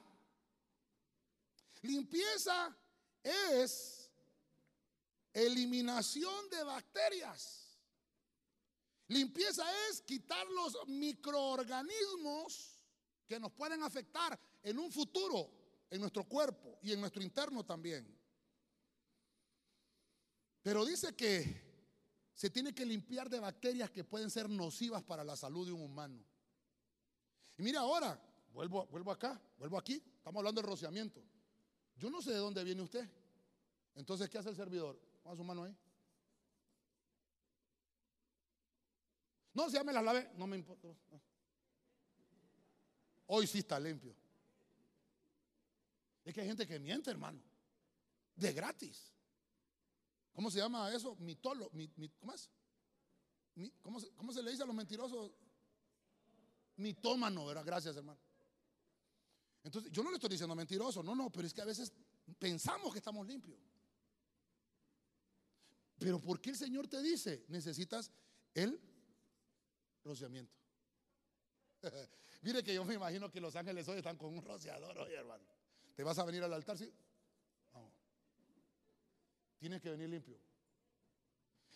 Limpieza es eliminación de bacterias. Limpieza es quitar los microorganismos que nos pueden afectar en un futuro en nuestro cuerpo y en nuestro interno también. Pero dice que se tiene que limpiar de bacterias que pueden ser nocivas para la salud de un humano. Y mira ahora, vuelvo, vuelvo acá, vuelvo aquí, estamos hablando del rociamiento. Yo no sé de dónde viene usted. Entonces, ¿qué hace el servidor? Ponga su mano ahí. No, si ya me la lavé, no me importa. Hoy sí está limpio. Es que hay gente que miente, hermano. De gratis. ¿Cómo se llama eso? Mitolo. ¿Cómo es? ¿Cómo se, ¿Cómo se le dice a los mentirosos? Mitómano, ¿verdad? Gracias, hermano. Entonces, yo no le estoy diciendo mentiroso, no, no, pero es que a veces pensamos que estamos limpios. Pero ¿por qué el Señor te dice, necesitas el rociamiento? [LAUGHS] Mire que yo me imagino que los ángeles hoy están con un rociador hoy, hermano. ¿Te vas a venir al altar? Sí. No. Tienes que venir limpio.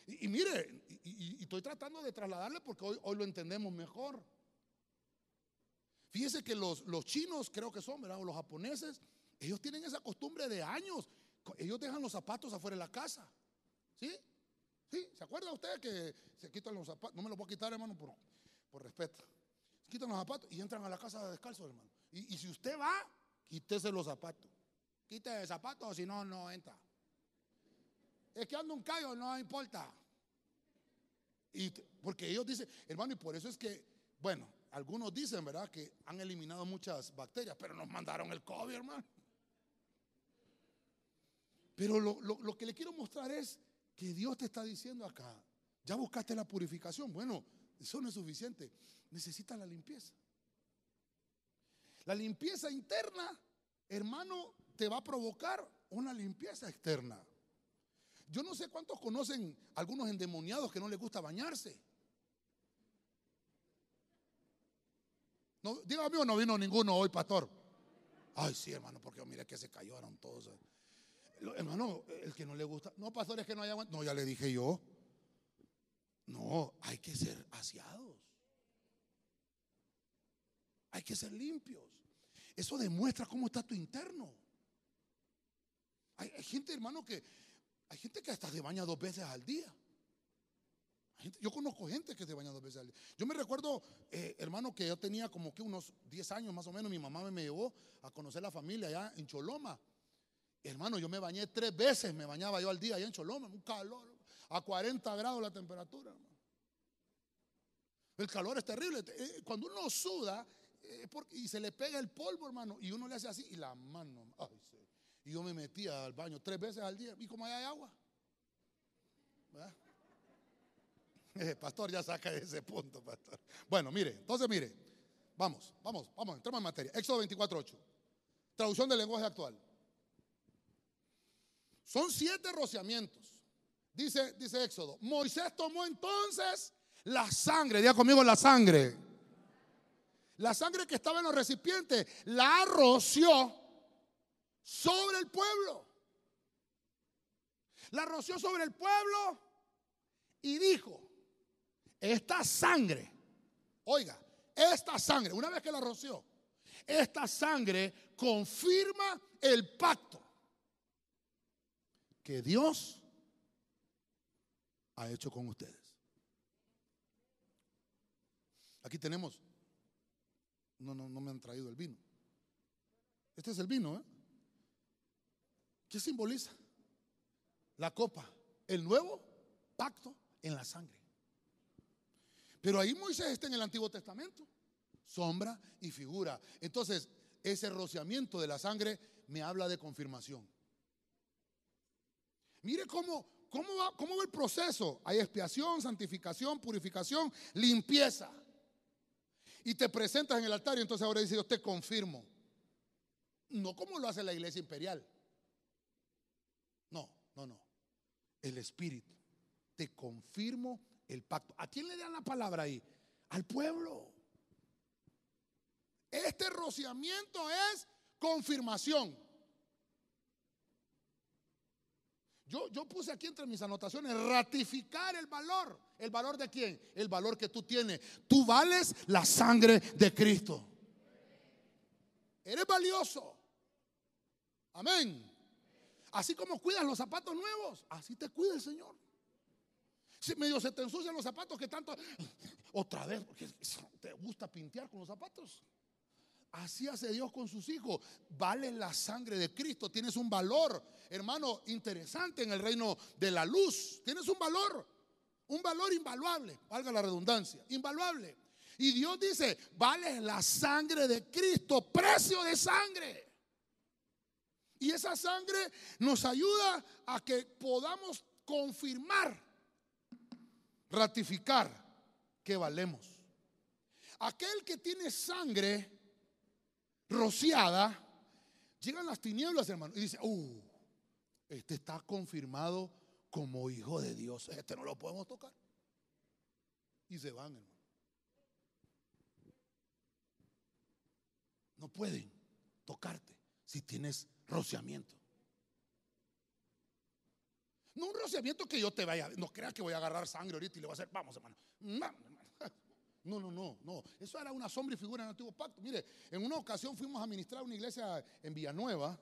Y, mire, y, estoy tratando de trasladarle porque hoy, hoy lo entendemos mejor. Fíjese que los, los chinos, creo que son, ¿verdad? O los japoneses, ellos tienen esa costumbre de años. Ellos dejan los zapatos afuera de la casa. ¿Sí? ¿Sí? ¿Se acuerda usted que se quitan los zapatos? No me los puedo quitar, hermano, por, respeto. Se quitan los zapatos y entran a la casa descalzos, hermano. Y, si usted va, quítese los zapatos. Quítese el zapato, si no, no entra. Es que anda un callo, no importa. Y porque ellos dicen, hermano, y por eso es que, bueno, algunos dicen, ¿verdad?, que han eliminado muchas bacterias, pero nos mandaron el COVID, hermano. Pero lo, que le quiero mostrar es que Dios te está diciendo acá, ya buscaste la purificación. Bueno, eso no es suficiente. Necesitas la limpieza. La limpieza interna, hermano, te va a provocar una limpieza externa. Yo no sé cuántos conocen algunos endemoniados que no les gusta bañarse. Dígame o no vino ninguno hoy, pastor. Ay, sí, hermano, porque mire que se cayeron todos. Hermano, el que no le gusta. No, pastor, es que no hay agua. No, ya le dije yo. No, hay que ser aseados. Hay que ser limpios. Eso demuestra cómo está tu interno. Hay, gente, hermano, que hay gente que hasta se baña dos veces al día yo conozco gente que se baña dos veces al día. Yo me recuerdo, eh, hermano, que yo tenía como que unos 10 años más o menos. Mi mamá me llevó a conocer la familia allá en Choloma. Hermano, yo me bañé tres veces, me bañaba yo al día allá en Choloma, un calor, a 40 grados la temperatura. El calor es terrible. Eh, cuando uno suda eh, y se le pega el polvo, hermano, y uno le hace así, y la mano, y yo me metía al baño tres veces al día, y como allá hay agua. ¿verdad? [LAUGHS] pastor ya saca ese punto, pastor. Bueno, mire, entonces mire, vamos, vamos, vamos, entramos en materia. Éxodo 24.8, traducción del lenguaje actual. Son siete rociamientos. Dice, dice Éxodo, Moisés tomó entonces la sangre, diga conmigo la sangre. La sangre que estaba en los recipientes la roció sobre el pueblo. La roció sobre el pueblo y dijo, esta sangre, oiga, esta sangre, una vez que la roció, esta sangre confirma el pacto que Dios ha hecho con ustedes. Aquí tenemos, no, no, no me han traído el vino. Este es el vino, ¿eh? ¿Qué simboliza? La copa, el nuevo pacto en la sangre. Pero ahí Moisés está en el Antiguo Testamento. Sombra y figura. Entonces, ese rociamiento de la sangre me habla de confirmación. Mire cómo, cómo, va, cómo va el proceso. Hay expiación, santificación, purificación, limpieza. Y te presentas en el altar y entonces ahora dice, yo te confirmo. No como lo hace la iglesia imperial. No, no, no. El Espíritu. Te confirmo el pacto. ¿A quién le dan la palabra ahí? Al pueblo. Este rociamiento es confirmación. Yo, puse aquí entre mis anotaciones ratificar el valor. ¿El valor de quién? El valor que tú tienes. Tú vales la sangre de Cristo. Eres valioso. Amén. Así como cuidas los zapatos nuevos, así te cuida el Señor. Si medio se te ensucian los zapatos que tanto. Otra vez, porque te gusta pintear con los zapatos. Así hace Dios con sus hijos. Vale la sangre de Cristo. Tienes un valor, hermano, interesante en el reino de la luz. Tienes un valor. Un valor invaluable. Valga la redundancia. Invaluable. Y Dios dice, vale la sangre de Cristo. Precio de sangre. Y esa sangre nos ayuda a que podamos confirmar ratificar que valemos. Aquel que tiene sangre rociada, llegan las tinieblas, hermano, y dice, uh, este está confirmado como hijo de Dios. Este no lo podemos tocar. Y se van, hermano. No pueden tocarte si tienes rociamiento. No un rociamiento que yo te vaya, no crea que voy a agarrar sangre ahorita y le voy a hacer, vamos hermano. No, no, no, no. Eso era una sombra y figura en el antiguo pacto. Mire, en una ocasión fuimos a ministrar una iglesia en Villanueva,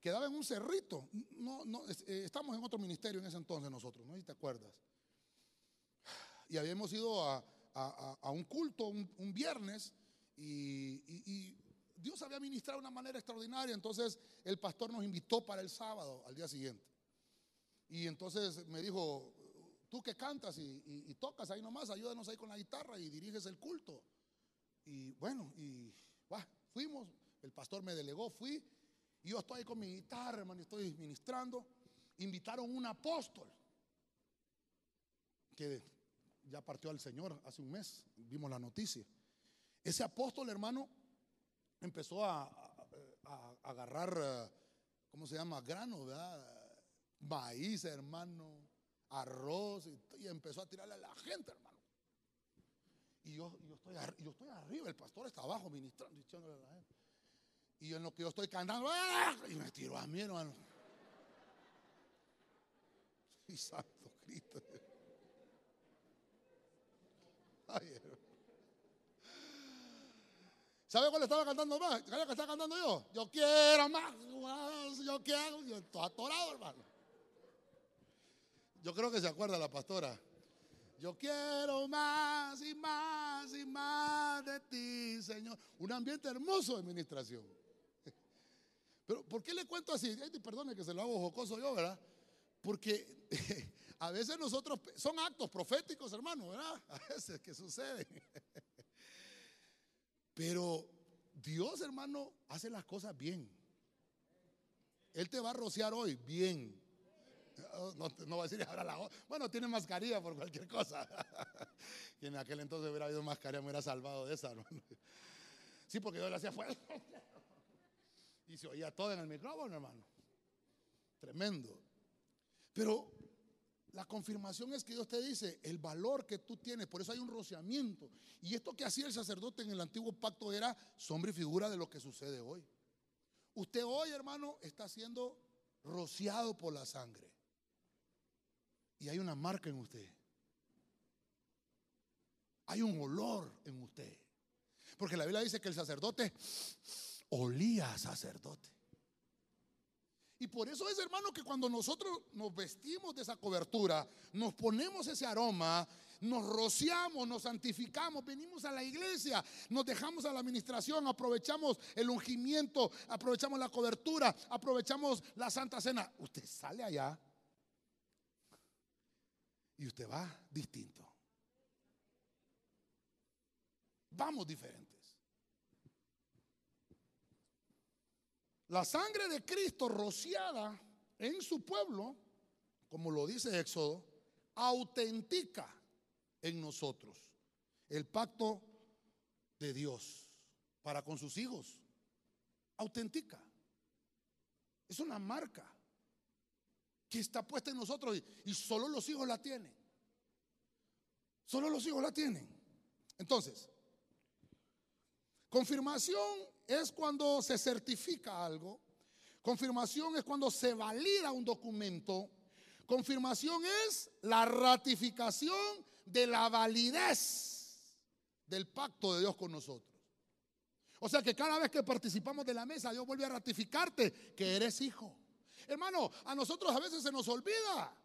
quedaba en un cerrito. No, no, eh, estamos en otro ministerio en ese entonces nosotros, ¿no? Si te acuerdas. Y habíamos ido a, un culto un, viernes y, Dios había ministrado de una manera extraordinaria. Entonces el pastor nos invitó para el sábado, al día siguiente. Y entonces me dijo, tú que cantas y, tocas ahí nomás, ayúdanos ahí con la guitarra y diriges el culto. Y bueno, y fuimos, el pastor me delegó, fui, y yo estoy ahí con mi guitarra, hermano, estoy ministrando. Invitaron un apóstol que ya partió al Señor hace un mes, vimos la noticia. Ese apóstol, hermano, empezó a, agarrar, eh, ¿cómo se llama? Grano, ¿verdad? Maíz, hermano, arroz, y, empezó a tirarle a la gente, hermano. Y yo, estoy, yo estoy arriba, el pastor está abajo ministrando, echándole a la gente. Y en lo que yo estoy cantando, ¡ah! y me tiró a mí, hermano. [LAUGHS] Y santo Cristo. [LAUGHS] Ay, ¿Sabe cuál estaba cantando más? ¿Sabe que estaba cantando yo? Yo quiero más, yo quiero, yo estoy atorado, hermano. Yo creo que se acuerda la pastora. Yo quiero más y más y más de ti, Señor. Un ambiente hermoso de administración. [LAUGHS] Pero ¿por qué le cuento así? perdone que se lo hago jocoso yo, ¿verdad? Porque [LAUGHS] a veces nosotros, son actos proféticos, hermano, ¿verdad? [LAUGHS] A veces que suceden. Pero Dios, hermano, hace las cosas bien. Él te va a rociar hoy bien. [LAUGHS] No, va a decir ahora la Bueno, tiene mascarilla por cualquier cosa. [LAUGHS] y en aquel entonces hubiera habido mascarilla, me hubiera salvado de esa. Sí, porque yo le hacía fuerte. [LAUGHS] y se oía todo en el micrófono, hermano. Tremendo. Pero la confirmación es que Dios te dice el valor que tú tienes, por eso hay un rociamiento. Y esto que hacía el sacerdote en el antiguo pacto era sombra y figura de lo que sucede hoy. Usted hoy, hermano, está siendo rociado por la sangre y hay una marca en usted. Hay un olor en usted. Porque la Biblia dice que el sacerdote olía a sacerdote. Y por eso es, hermano, que cuando nosotros nos vestimos de esa cobertura, nos ponemos ese aroma, nos rociamos, nos santificamos, venimos a la iglesia, nos dejamos a la administración, aprovechamos el ungimiento, aprovechamos la cobertura, aprovechamos la santa cena. Usted sale allá y usted va distinto. Vamos diferentes. La sangre de Cristo rociada en su pueblo, como lo dice Éxodo, autentica en nosotros el pacto de Dios para con sus hijos. Autentica. Es una marca que está puesta en nosotros y, solo los hijos la tienen. Solo los hijos la tienen. Entonces, confirmación es cuando se certifica algo. Confirmación es cuando se valida un documento. Confirmación es la ratificación de la validez del pacto de Dios con nosotros. O sea que cada vez que participamos de la mesa, Dios vuelve a ratificarte que eres hijo. Hermano, a nosotros a veces se nos olvida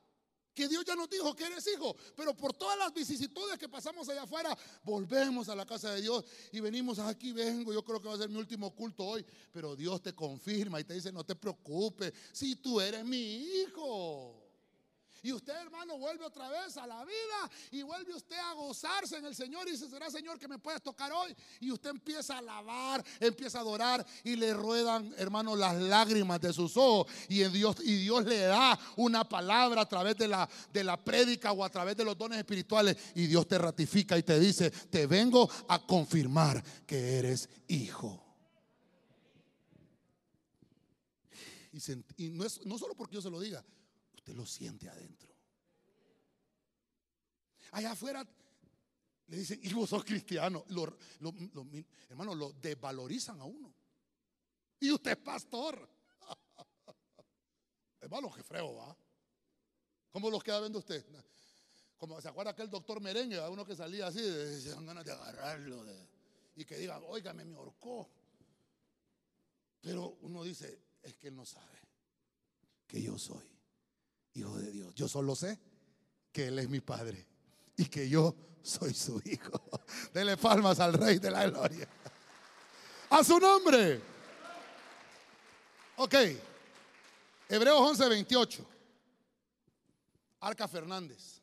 que Dios ya nos dijo que eres hijo, pero por todas las vicisitudes que pasamos allá afuera, volvemos a la casa de Dios y venimos aquí, vengo, yo creo que va a ser mi último culto hoy, pero Dios te confirma y te dice, no te preocupes, si tú eres mi hijo. Y usted, hermano, vuelve otra vez a la vida y vuelve usted a gozarse en el Señor y dice, será Señor que me puedes tocar hoy. Y usted empieza a alabar, empieza a adorar y le ruedan, hermano, las lágrimas de sus ojos. Y, en Dios, y Dios le da una palabra a través de la, de la prédica o a través de los dones espirituales. Y Dios te ratifica y te dice, te vengo a confirmar que eres hijo. Y, no, es, no solo porque yo se lo diga, usted lo siente adentro. Allá afuera le dicen, y vos sos cristiano. hermano, lo desvalorizan a uno. Y usted es pastor. [LAUGHS] Hermano, que freo va. ¿Cómo los queda viendo usted? Como se acuerda aquel doctor merengue, a uno que salía así, se dan ganas de agarrarlo y que diga, óigame, me ahorcó. Pero uno dice, es que él no sabe que yo soy hijo de Dios. Yo solo sé que Él es mi Padre y que yo soy su hijo. [LAUGHS] Dele palmas al Rey de la Gloria. A su nombre. Ok. Hebreos 11, 28. Arca Fernández.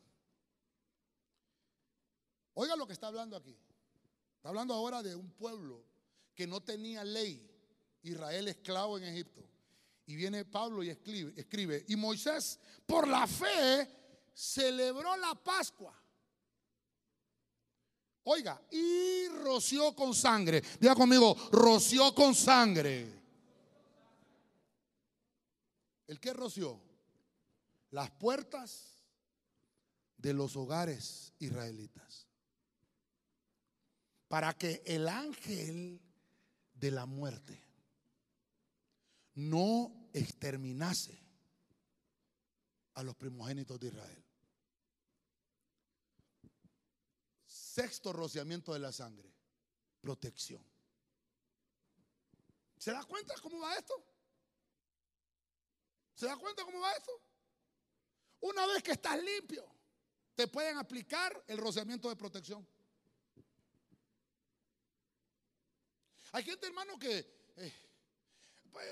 Oiga lo que está hablando aquí. Está hablando ahora de un pueblo que no tenía ley. Israel esclavo en Egipto. Y viene Pablo y escribe, escribe, y Moisés por la fe celebró la Pascua. Oiga, y roció con sangre. Diga conmigo, roció con sangre. ¿El qué roció? Las puertas de los hogares israelitas. Para que el ángel de la muerte no exterminase a los primogénitos de Israel. Sexto rociamiento de la sangre, protección. ¿Se da cuenta cómo va esto? ¿Se da cuenta cómo va esto? Una vez que estás limpio, te pueden aplicar el rociamiento de protección. Hay gente, hermano, que eh,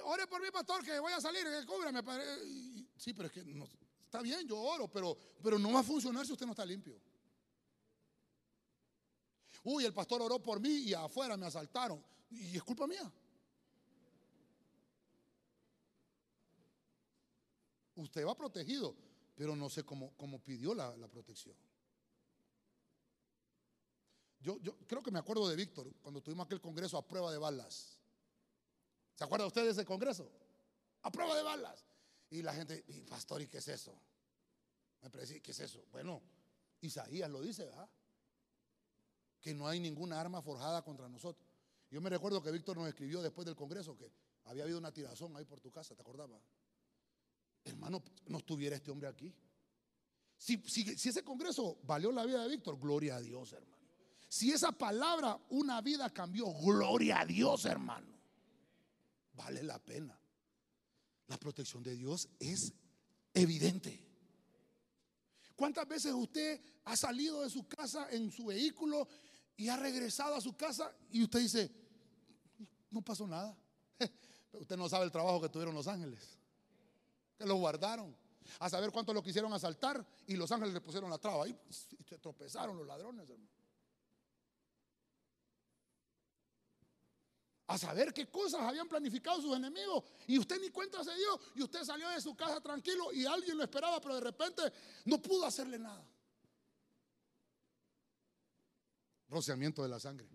ore por mí, pastor, que voy a salir, que cúbrame. Sí, pero es que no, está bien, yo oro, pero, pero no va a funcionar si usted no está limpio. Uy, el pastor oró por mí y afuera me asaltaron. Y es culpa mía. Usted va protegido, pero no sé cómo, cómo pidió la, la protección. Yo, yo creo que me acuerdo de Víctor cuando tuvimos aquel congreso a prueba de balas. ¿Se acuerda usted de ese congreso? A prueba de balas. Y la gente, y pastor, ¿y qué es eso? Me parece, ¿qué es eso? Bueno, Isaías lo dice, ¿verdad? Que no hay ninguna arma forjada contra nosotros. Yo me recuerdo que Víctor nos escribió después del congreso que había habido una tirazón ahí por tu casa, ¿te acordabas? Hermano, no estuviera este hombre aquí. Si, si, si, ese congreso valió la vida de Víctor, gloria a Dios, hermano. Si esa palabra, una vida cambió, gloria a Dios, hermano vale la pena. La protección de Dios es evidente. ¿Cuántas veces usted ha salido de su casa en su vehículo y ha regresado a su casa y usted dice, no pasó nada? [LAUGHS] Usted no sabe el trabajo que tuvieron los ángeles, que lo guardaron. A saber cuánto lo quisieron asaltar y los ángeles le pusieron la traba y se tropezaron los ladrones, hermano. A saber qué cosas habían planificado sus enemigos. Y usted ni cuenta se dio. Y usted salió de su casa tranquilo y alguien lo esperaba, pero de repente no pudo hacerle nada. Rociamiento de la sangre.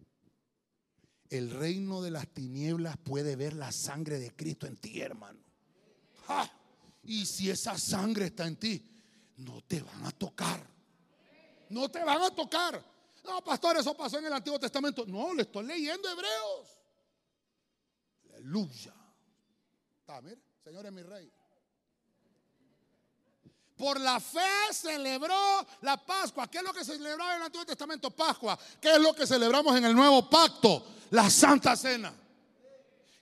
El reino de las tinieblas puede ver la sangre de Cristo en ti, hermano. Y si esa sangre está en ti, no te van a tocar. No te van a tocar. No, pastor, eso pasó en el Antiguo Testamento. No, le estoy leyendo Hebreos. Aleluya. Está, Señor es mi rey. Por la fe celebró la Pascua. ¿Qué es lo que se celebraba en el Antiguo Testamento? Pascua. ¿Qué es lo que celebramos en el Nuevo Pacto? La Santa Cena.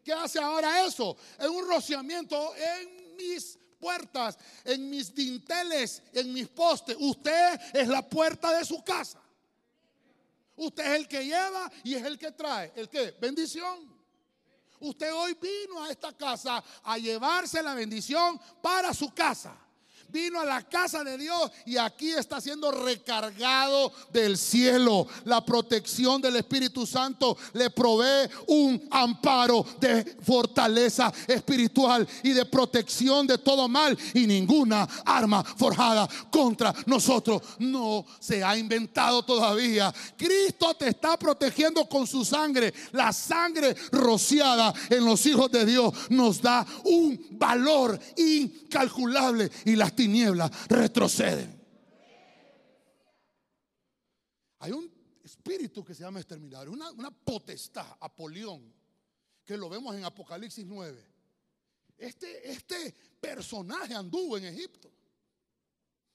¿Qué hace ahora eso? Es un rociamiento en mis puertas, en mis dinteles, en mis postes. Usted es la puerta de su casa. Usted es el que lleva y es el que trae. ¿El qué? Bendición. Usted hoy vino a esta casa a llevarse la bendición para su casa vino a la casa de Dios y aquí está siendo recargado del cielo. La protección del Espíritu Santo le provee un amparo de fortaleza espiritual y de protección de todo mal y ninguna arma forjada contra nosotros no se ha inventado todavía. Cristo te está protegiendo con su sangre. La sangre rociada en los hijos de Dios nos da un valor incalculable y las tinieblas retroceden. Hay un espíritu que se llama exterminario, una, una potestad, Apolión, que lo vemos en Apocalipsis 9. Este, este personaje anduvo en Egipto.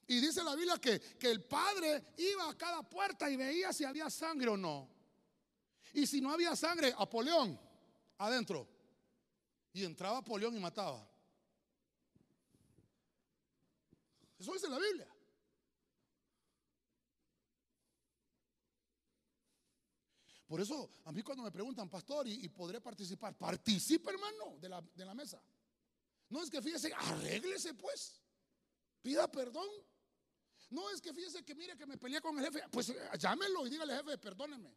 Y dice la Biblia que, que el padre iba a cada puerta y veía si había sangre o no. Y si no había sangre, Apolión, adentro. Y entraba Apolión y mataba. Eso dice la Biblia. Por eso, a mí cuando me preguntan, pastor, ¿y, podré participar? Participe, hermano, de la, de la mesa. No es que fíjese, arréglese pues. Pida perdón. No es que fíjese que mire que me peleé con el jefe. Pues llámelo y dígale, jefe, perdóneme.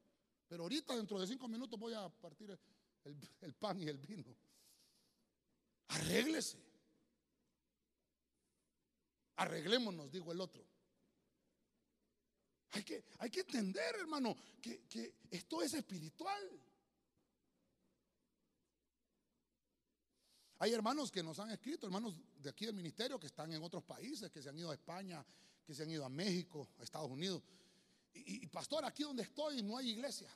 Pero ahorita, dentro de cinco minutos, voy a partir el, pan y el vino. Arréglese. Arreglémonos, dijo el otro. Hay que, hay que entender, hermano, que, que esto es espiritual. Hay hermanos que nos han escrito, hermanos de aquí del ministerio, que están en otros países, que se han ido a España, que se han ido a México, a Estados Unidos. Y, pastor, aquí donde estoy no hay iglesia.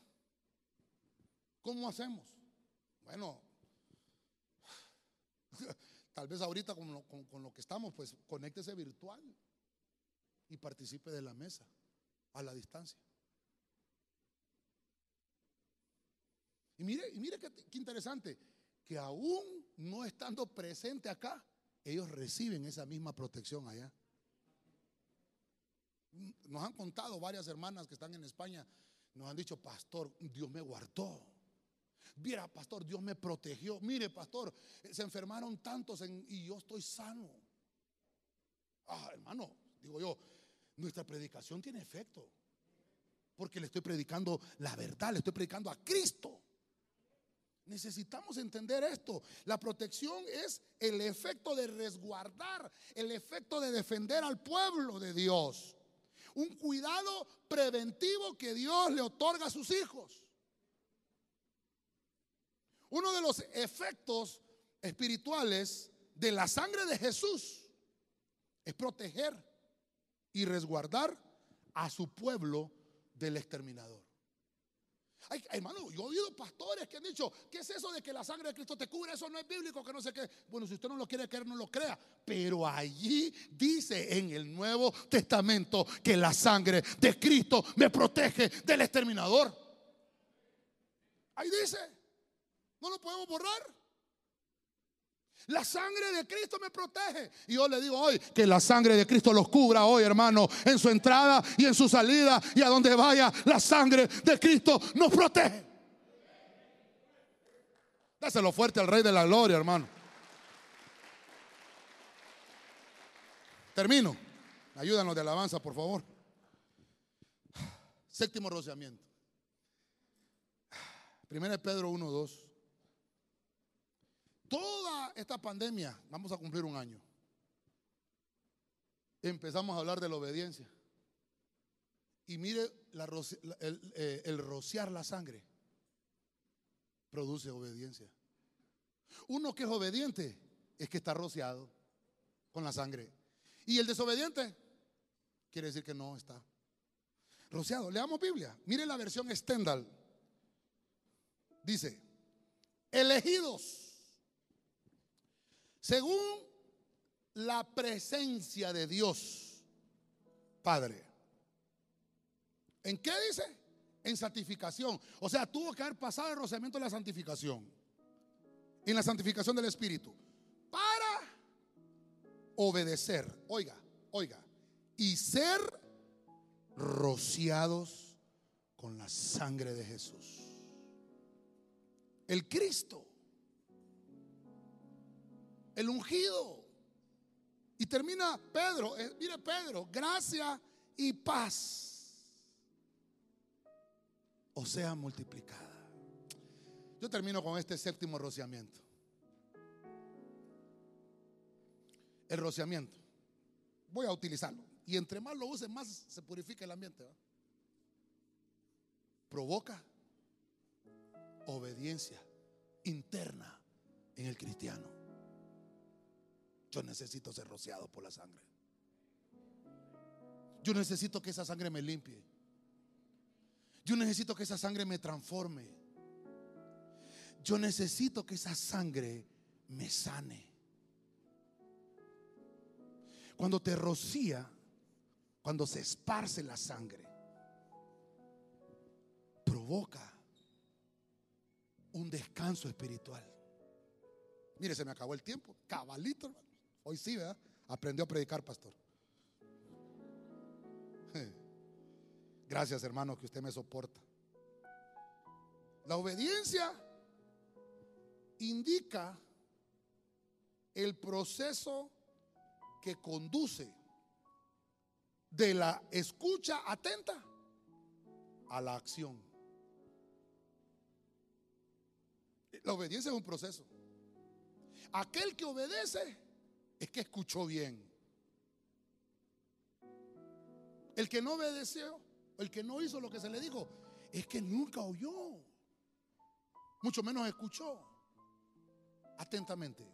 ¿Cómo hacemos? Bueno, tal vez ahorita con lo, que estamos, pues conéctese virtual y participe de la mesa a la distancia. Y mire, y mire qué, interesante, que aún no estando presente acá, ellos reciben esa misma protección allá. Nos han contado varias hermanas que están en España, nos han dicho, pastor, Dios me guardó. Mira, pastor, Dios me protegió. Mire, pastor, se enfermaron tantos y yo estoy sano. Ah, hermano, digo yo, nuestra predicación tiene efecto. Porque le estoy predicando la verdad, le estoy predicando a Cristo. Necesitamos entender esto. La protección es el efecto de resguardar, el efecto de defender al pueblo de Dios un cuidado preventivo que Dios le otorga a sus hijos. Uno de los efectos espirituales de la sangre de Jesús es proteger y resguardar a su pueblo del exterminador hermano, yo he oído pastores que han dicho, ¿qué es eso de que la sangre de Cristo te cubre? Eso no es bíblico, que no sé qué. Bueno, si usted no lo quiere creer, no lo crea. Pero allí dice en el Nuevo Testamento que la sangre de Cristo me protege del exterminador. Ahí dice, no lo podemos borrar. La sangre de Cristo me protege. Y yo le digo hoy que la sangre de Cristo los cubra hoy, hermano, en su entrada y en su salida y a donde vaya, la sangre de Cristo nos protege. Dáselo fuerte al Rey de la Gloria, hermano. Termino. Ayúdanos de alabanza, por favor. Séptimo rociamiento. Primera de Pedro 1, 2. Toda esta pandemia, vamos a cumplir un año, empezamos a hablar de la obediencia. Y mire, eh, el, rociar la sangre produce obediencia. Uno que es obediente es que está rociado con la sangre. Y el desobediente quiere decir que no está rociado. Leamos Biblia. Mire la versión Stendhal. Dice, elegidos según la presencia de Dios, Padre. ¿En qué dice? En santificación. O sea, tuvo que haber pasado el rociamiento de la santificación. En la santificación del Espíritu. Para obedecer. Oiga, oiga. Y ser rociados con la sangre de Jesús. El Cristo el ungido. Y termina Pedro, eh, mire Pedro, gracia y paz. O sea, multiplicada. Yo termino con este séptimo rociamiento. El rociamiento. Voy a utilizarlo. Y entre más lo use, más se purifica el ambiente. Provoca obediencia interna en el cristiano. Yo necesito ser rociado por la sangre. Yo necesito que esa sangre me limpie. Yo necesito que esa sangre me transforme. Yo necesito que esa sangre me sane. Cuando te rocía, cuando se esparce la sangre, provoca un descanso espiritual. Mire, se me acabó el tiempo. Cabalito, Hoy sí, ¿verdad? Aprendió a predicar, pastor. Gracias, hermano, que usted me soporta. La obediencia indica el proceso que conduce de la escucha atenta a la acción. La obediencia es un proceso. Aquel que obedece es que escuchó bien. El que no obedeció, el que no hizo lo que se le dijo, es que nunca oyó. Mucho menos escuchó atentamente.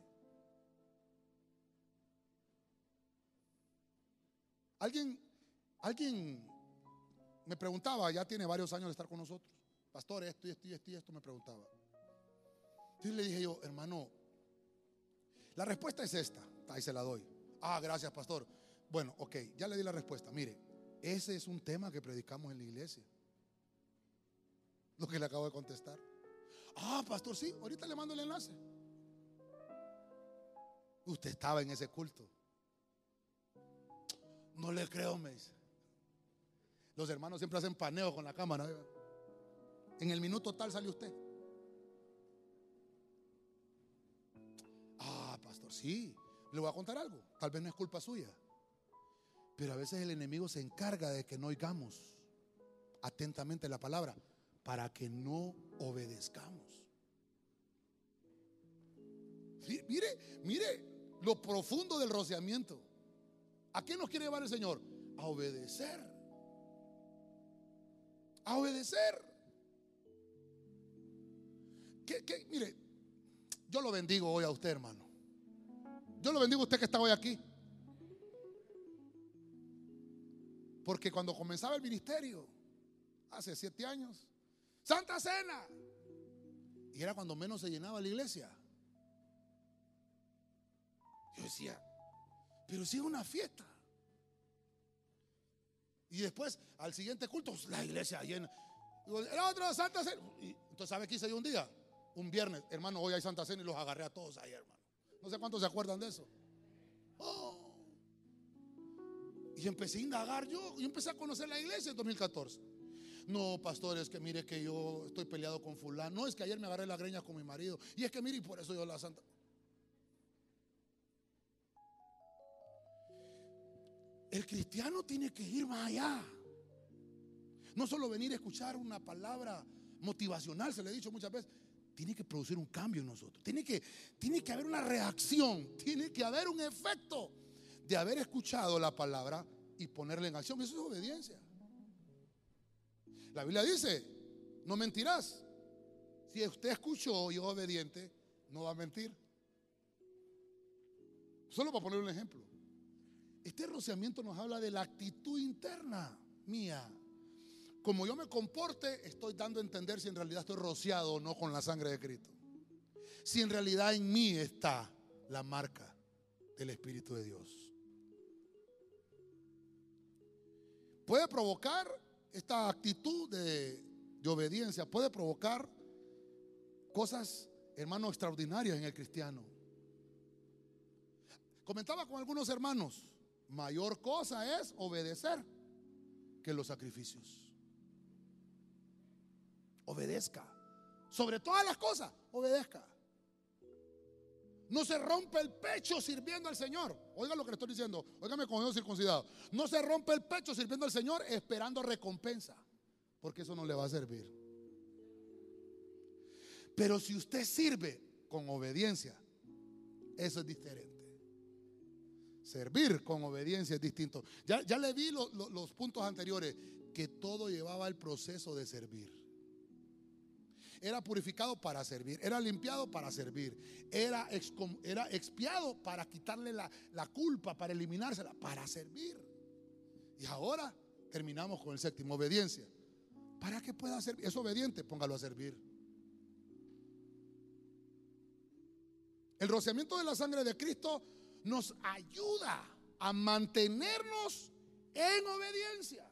Alguien, alguien me preguntaba, ya tiene varios años de estar con nosotros, pastor, esto y esto y esto y esto me preguntaba. Entonces le dije yo, hermano, la respuesta es esta, ahí se la doy. Ah, gracias, pastor. Bueno, ok, ya le di la respuesta. Mire, ese es un tema que predicamos en la iglesia. Lo que le acabo de contestar. Ah, pastor, sí, ahorita le mando el enlace. Usted estaba en ese culto. No le creo, me dice. Los hermanos siempre hacen paneo con la cámara. En el minuto tal sale usted. Ah, pastor, sí. Le voy a contar algo. Tal vez no es culpa suya. Pero a veces el enemigo se encarga de que no oigamos atentamente la palabra para que no obedezcamos. Mire, mire lo profundo del rociamiento. ¿A qué nos quiere llevar el Señor? A obedecer. A obedecer. ¿Qué, Mire, yo lo bendigo hoy a usted, hermano. Yo lo bendigo a usted que está hoy aquí. Porque cuando comenzaba el ministerio, hace siete años, Santa Cena. Y era cuando menos se llenaba la iglesia. Yo decía, pero si es una fiesta. Y después, al siguiente culto, la iglesia llena. El otro Santa Cena. Y, entonces, ¿sabe qué hice yo un día? Un viernes, hermano, hoy hay Santa Cena y los agarré a todos ahí, hermano. No sé cuántos se acuerdan de eso. Oh. Y empecé a indagar yo, y empecé a conocer la iglesia en 2014. No, pastor, es que mire que yo estoy peleado con fulano. No, es que ayer me agarré la greña con mi marido. Y es que mire, y por eso yo la santa. El cristiano tiene que ir más allá. No solo venir a escuchar una palabra motivacional, se le he dicho muchas veces. Tiene que producir un cambio en nosotros. Tiene que, tiene que haber una reacción. Tiene que haber un efecto de haber escuchado la palabra y ponerla en acción. Eso es obediencia. La Biblia dice, no mentirás. Si usted escuchó y es obediente, no va a mentir. Solo para poner un ejemplo. Este rociamiento nos habla de la actitud interna mía. Como yo me comporte, estoy dando a entender si en realidad estoy rociado o no con la sangre de Cristo. Si en realidad en mí está la marca del Espíritu de Dios. Puede provocar esta actitud de, obediencia, puede provocar cosas, hermano, extraordinarias en el cristiano. Comentaba con algunos hermanos, mayor cosa es obedecer que los sacrificios. Obedezca. Sobre todas las cosas, obedezca. No se rompe el pecho sirviendo al Señor. Oiga lo que le estoy diciendo. Óigame con Dios circuncidado. No se rompe el pecho sirviendo al Señor esperando recompensa. Porque eso no le va a servir. Pero si usted sirve con obediencia, eso es diferente. Servir con obediencia es distinto. Ya, ya le vi los puntos anteriores, que todo llevaba el proceso de servir. Era purificado para servir, era limpiado para servir, era, expiado para quitarle la, la culpa, para eliminársela, para servir. Y ahora terminamos con el séptimo, obediencia. Para que pueda servir, es obediente, póngalo a servir. El rociamiento de la sangre de Cristo nos ayuda a mantenernos en obediencia.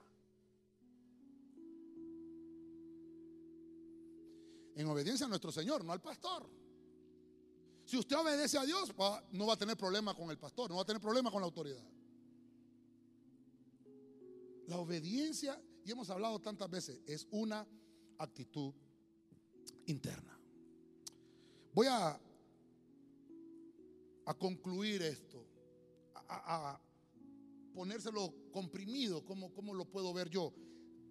En obediencia a nuestro Señor, no al pastor. Si usted obedece a Dios, no va a tener problema con el pastor, no va a tener problema con la autoridad. La obediencia, y hemos hablado tantas veces, es una actitud interna. Voy a, a concluir esto, a, ponérselo comprimido, como, como lo puedo ver yo.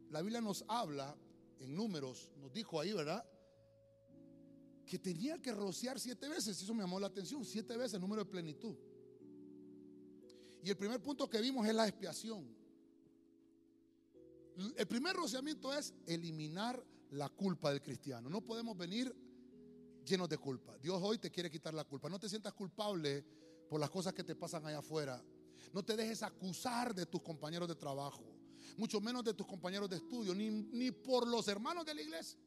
La Biblia nos habla en números, nos dijo ahí, ¿verdad? Que tenía que rociar siete veces. Eso me llamó la atención, siete veces número de plenitud. Y el primer punto que vimos es la expiación. El primer rociamiento es eliminar la culpa del cristiano. No podemos venir llenos de culpa. Dios hoy te quiere quitar la culpa. No te sientas culpable por las cosas que te pasan allá afuera. No te dejes acusar de tus compañeros de trabajo, mucho menos de tus compañeros de estudio, ni, ni por los hermanos de la iglesia.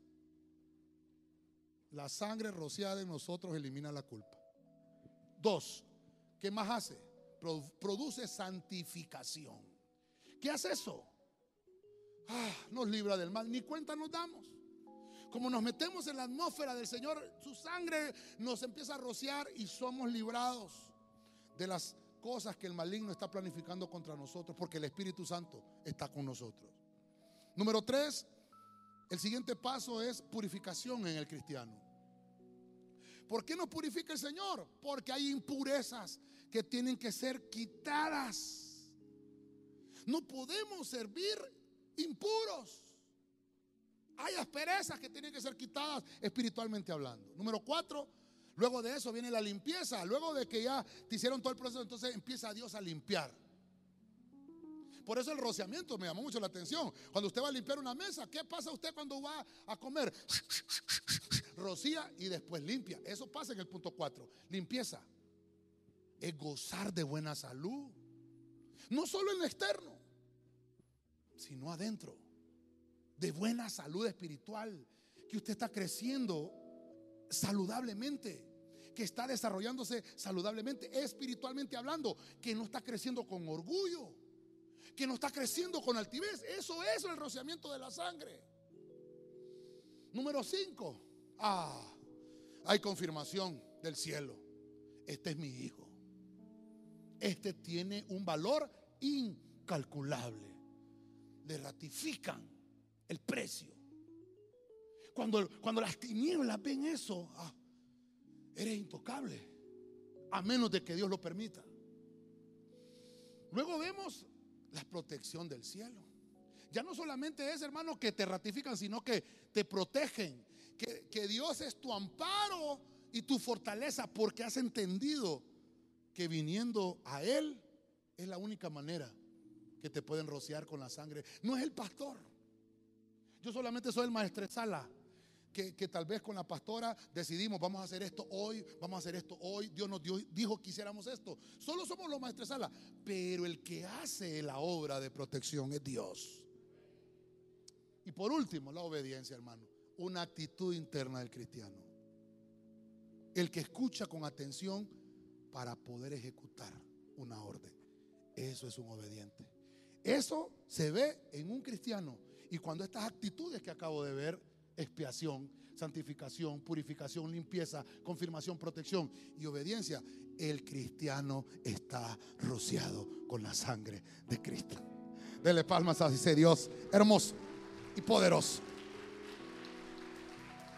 La sangre rociada en nosotros elimina la culpa. Dos, ¿qué más hace? Produce santificación. ¿Qué hace eso? Ah, nos libra del mal, ni cuenta nos damos. Como nos metemos en la atmósfera del Señor, su sangre nos empieza a rociar y somos librados de las cosas que el maligno está planificando contra nosotros, porque el Espíritu Santo está con nosotros. Número tres, el siguiente paso es purificación en el cristiano. ¿Por qué nos purifica el Señor? Porque hay impurezas que tienen que ser quitadas. No podemos servir impuros. Hay asperezas que tienen que ser quitadas espiritualmente hablando. Número cuatro, luego de eso viene la limpieza. Luego de que ya te hicieron todo el proceso, entonces empieza Dios a limpiar. Por eso el rociamiento me llamó mucho la atención. Cuando usted va a limpiar una mesa, ¿qué pasa usted cuando va a comer? Rocía y después limpia. Eso pasa en el punto 4. Limpieza. Es gozar de buena salud. No solo en lo externo, sino adentro. De buena salud espiritual. Que usted está creciendo saludablemente que está desarrollándose saludablemente, espiritualmente hablando, que no está creciendo con orgullo, que no está creciendo con altivez. Eso es el rociamiento de la sangre. Número 5. Ah, hay confirmación del cielo. Este es mi hijo. Este tiene un valor incalculable. Le ratifican el precio. Cuando, cuando las tinieblas ven eso, ah, eres intocable. A menos de que Dios lo permita. Luego vemos la protección del cielo. Ya no solamente es, hermano, que te ratifican, sino que te protegen. Que, que Dios es tu amparo y tu fortaleza porque has entendido que viniendo a Él es la única manera que te pueden rociar con la sangre. No es el pastor. Yo solamente soy el maestresala que, tal vez con la pastora decidimos, vamos a hacer esto hoy, vamos a hacer esto hoy, Dios nos dijo que hiciéramos esto. Solo somos los maestros sala, pero el que hace la obra de protección es Dios. Y por último, la obediencia, hermano, una actitud interna del cristiano. El que escucha con atención para poder ejecutar una orden. Eso es un obediente. Eso se ve en un cristiano. Y cuando estas actitudes que acabo de ver expiación, santificación, purificación, limpieza, confirmación, protección y obediencia, el cristiano está rociado con la sangre de Cristo. Dele palmas a ese Dios hermoso y poderoso.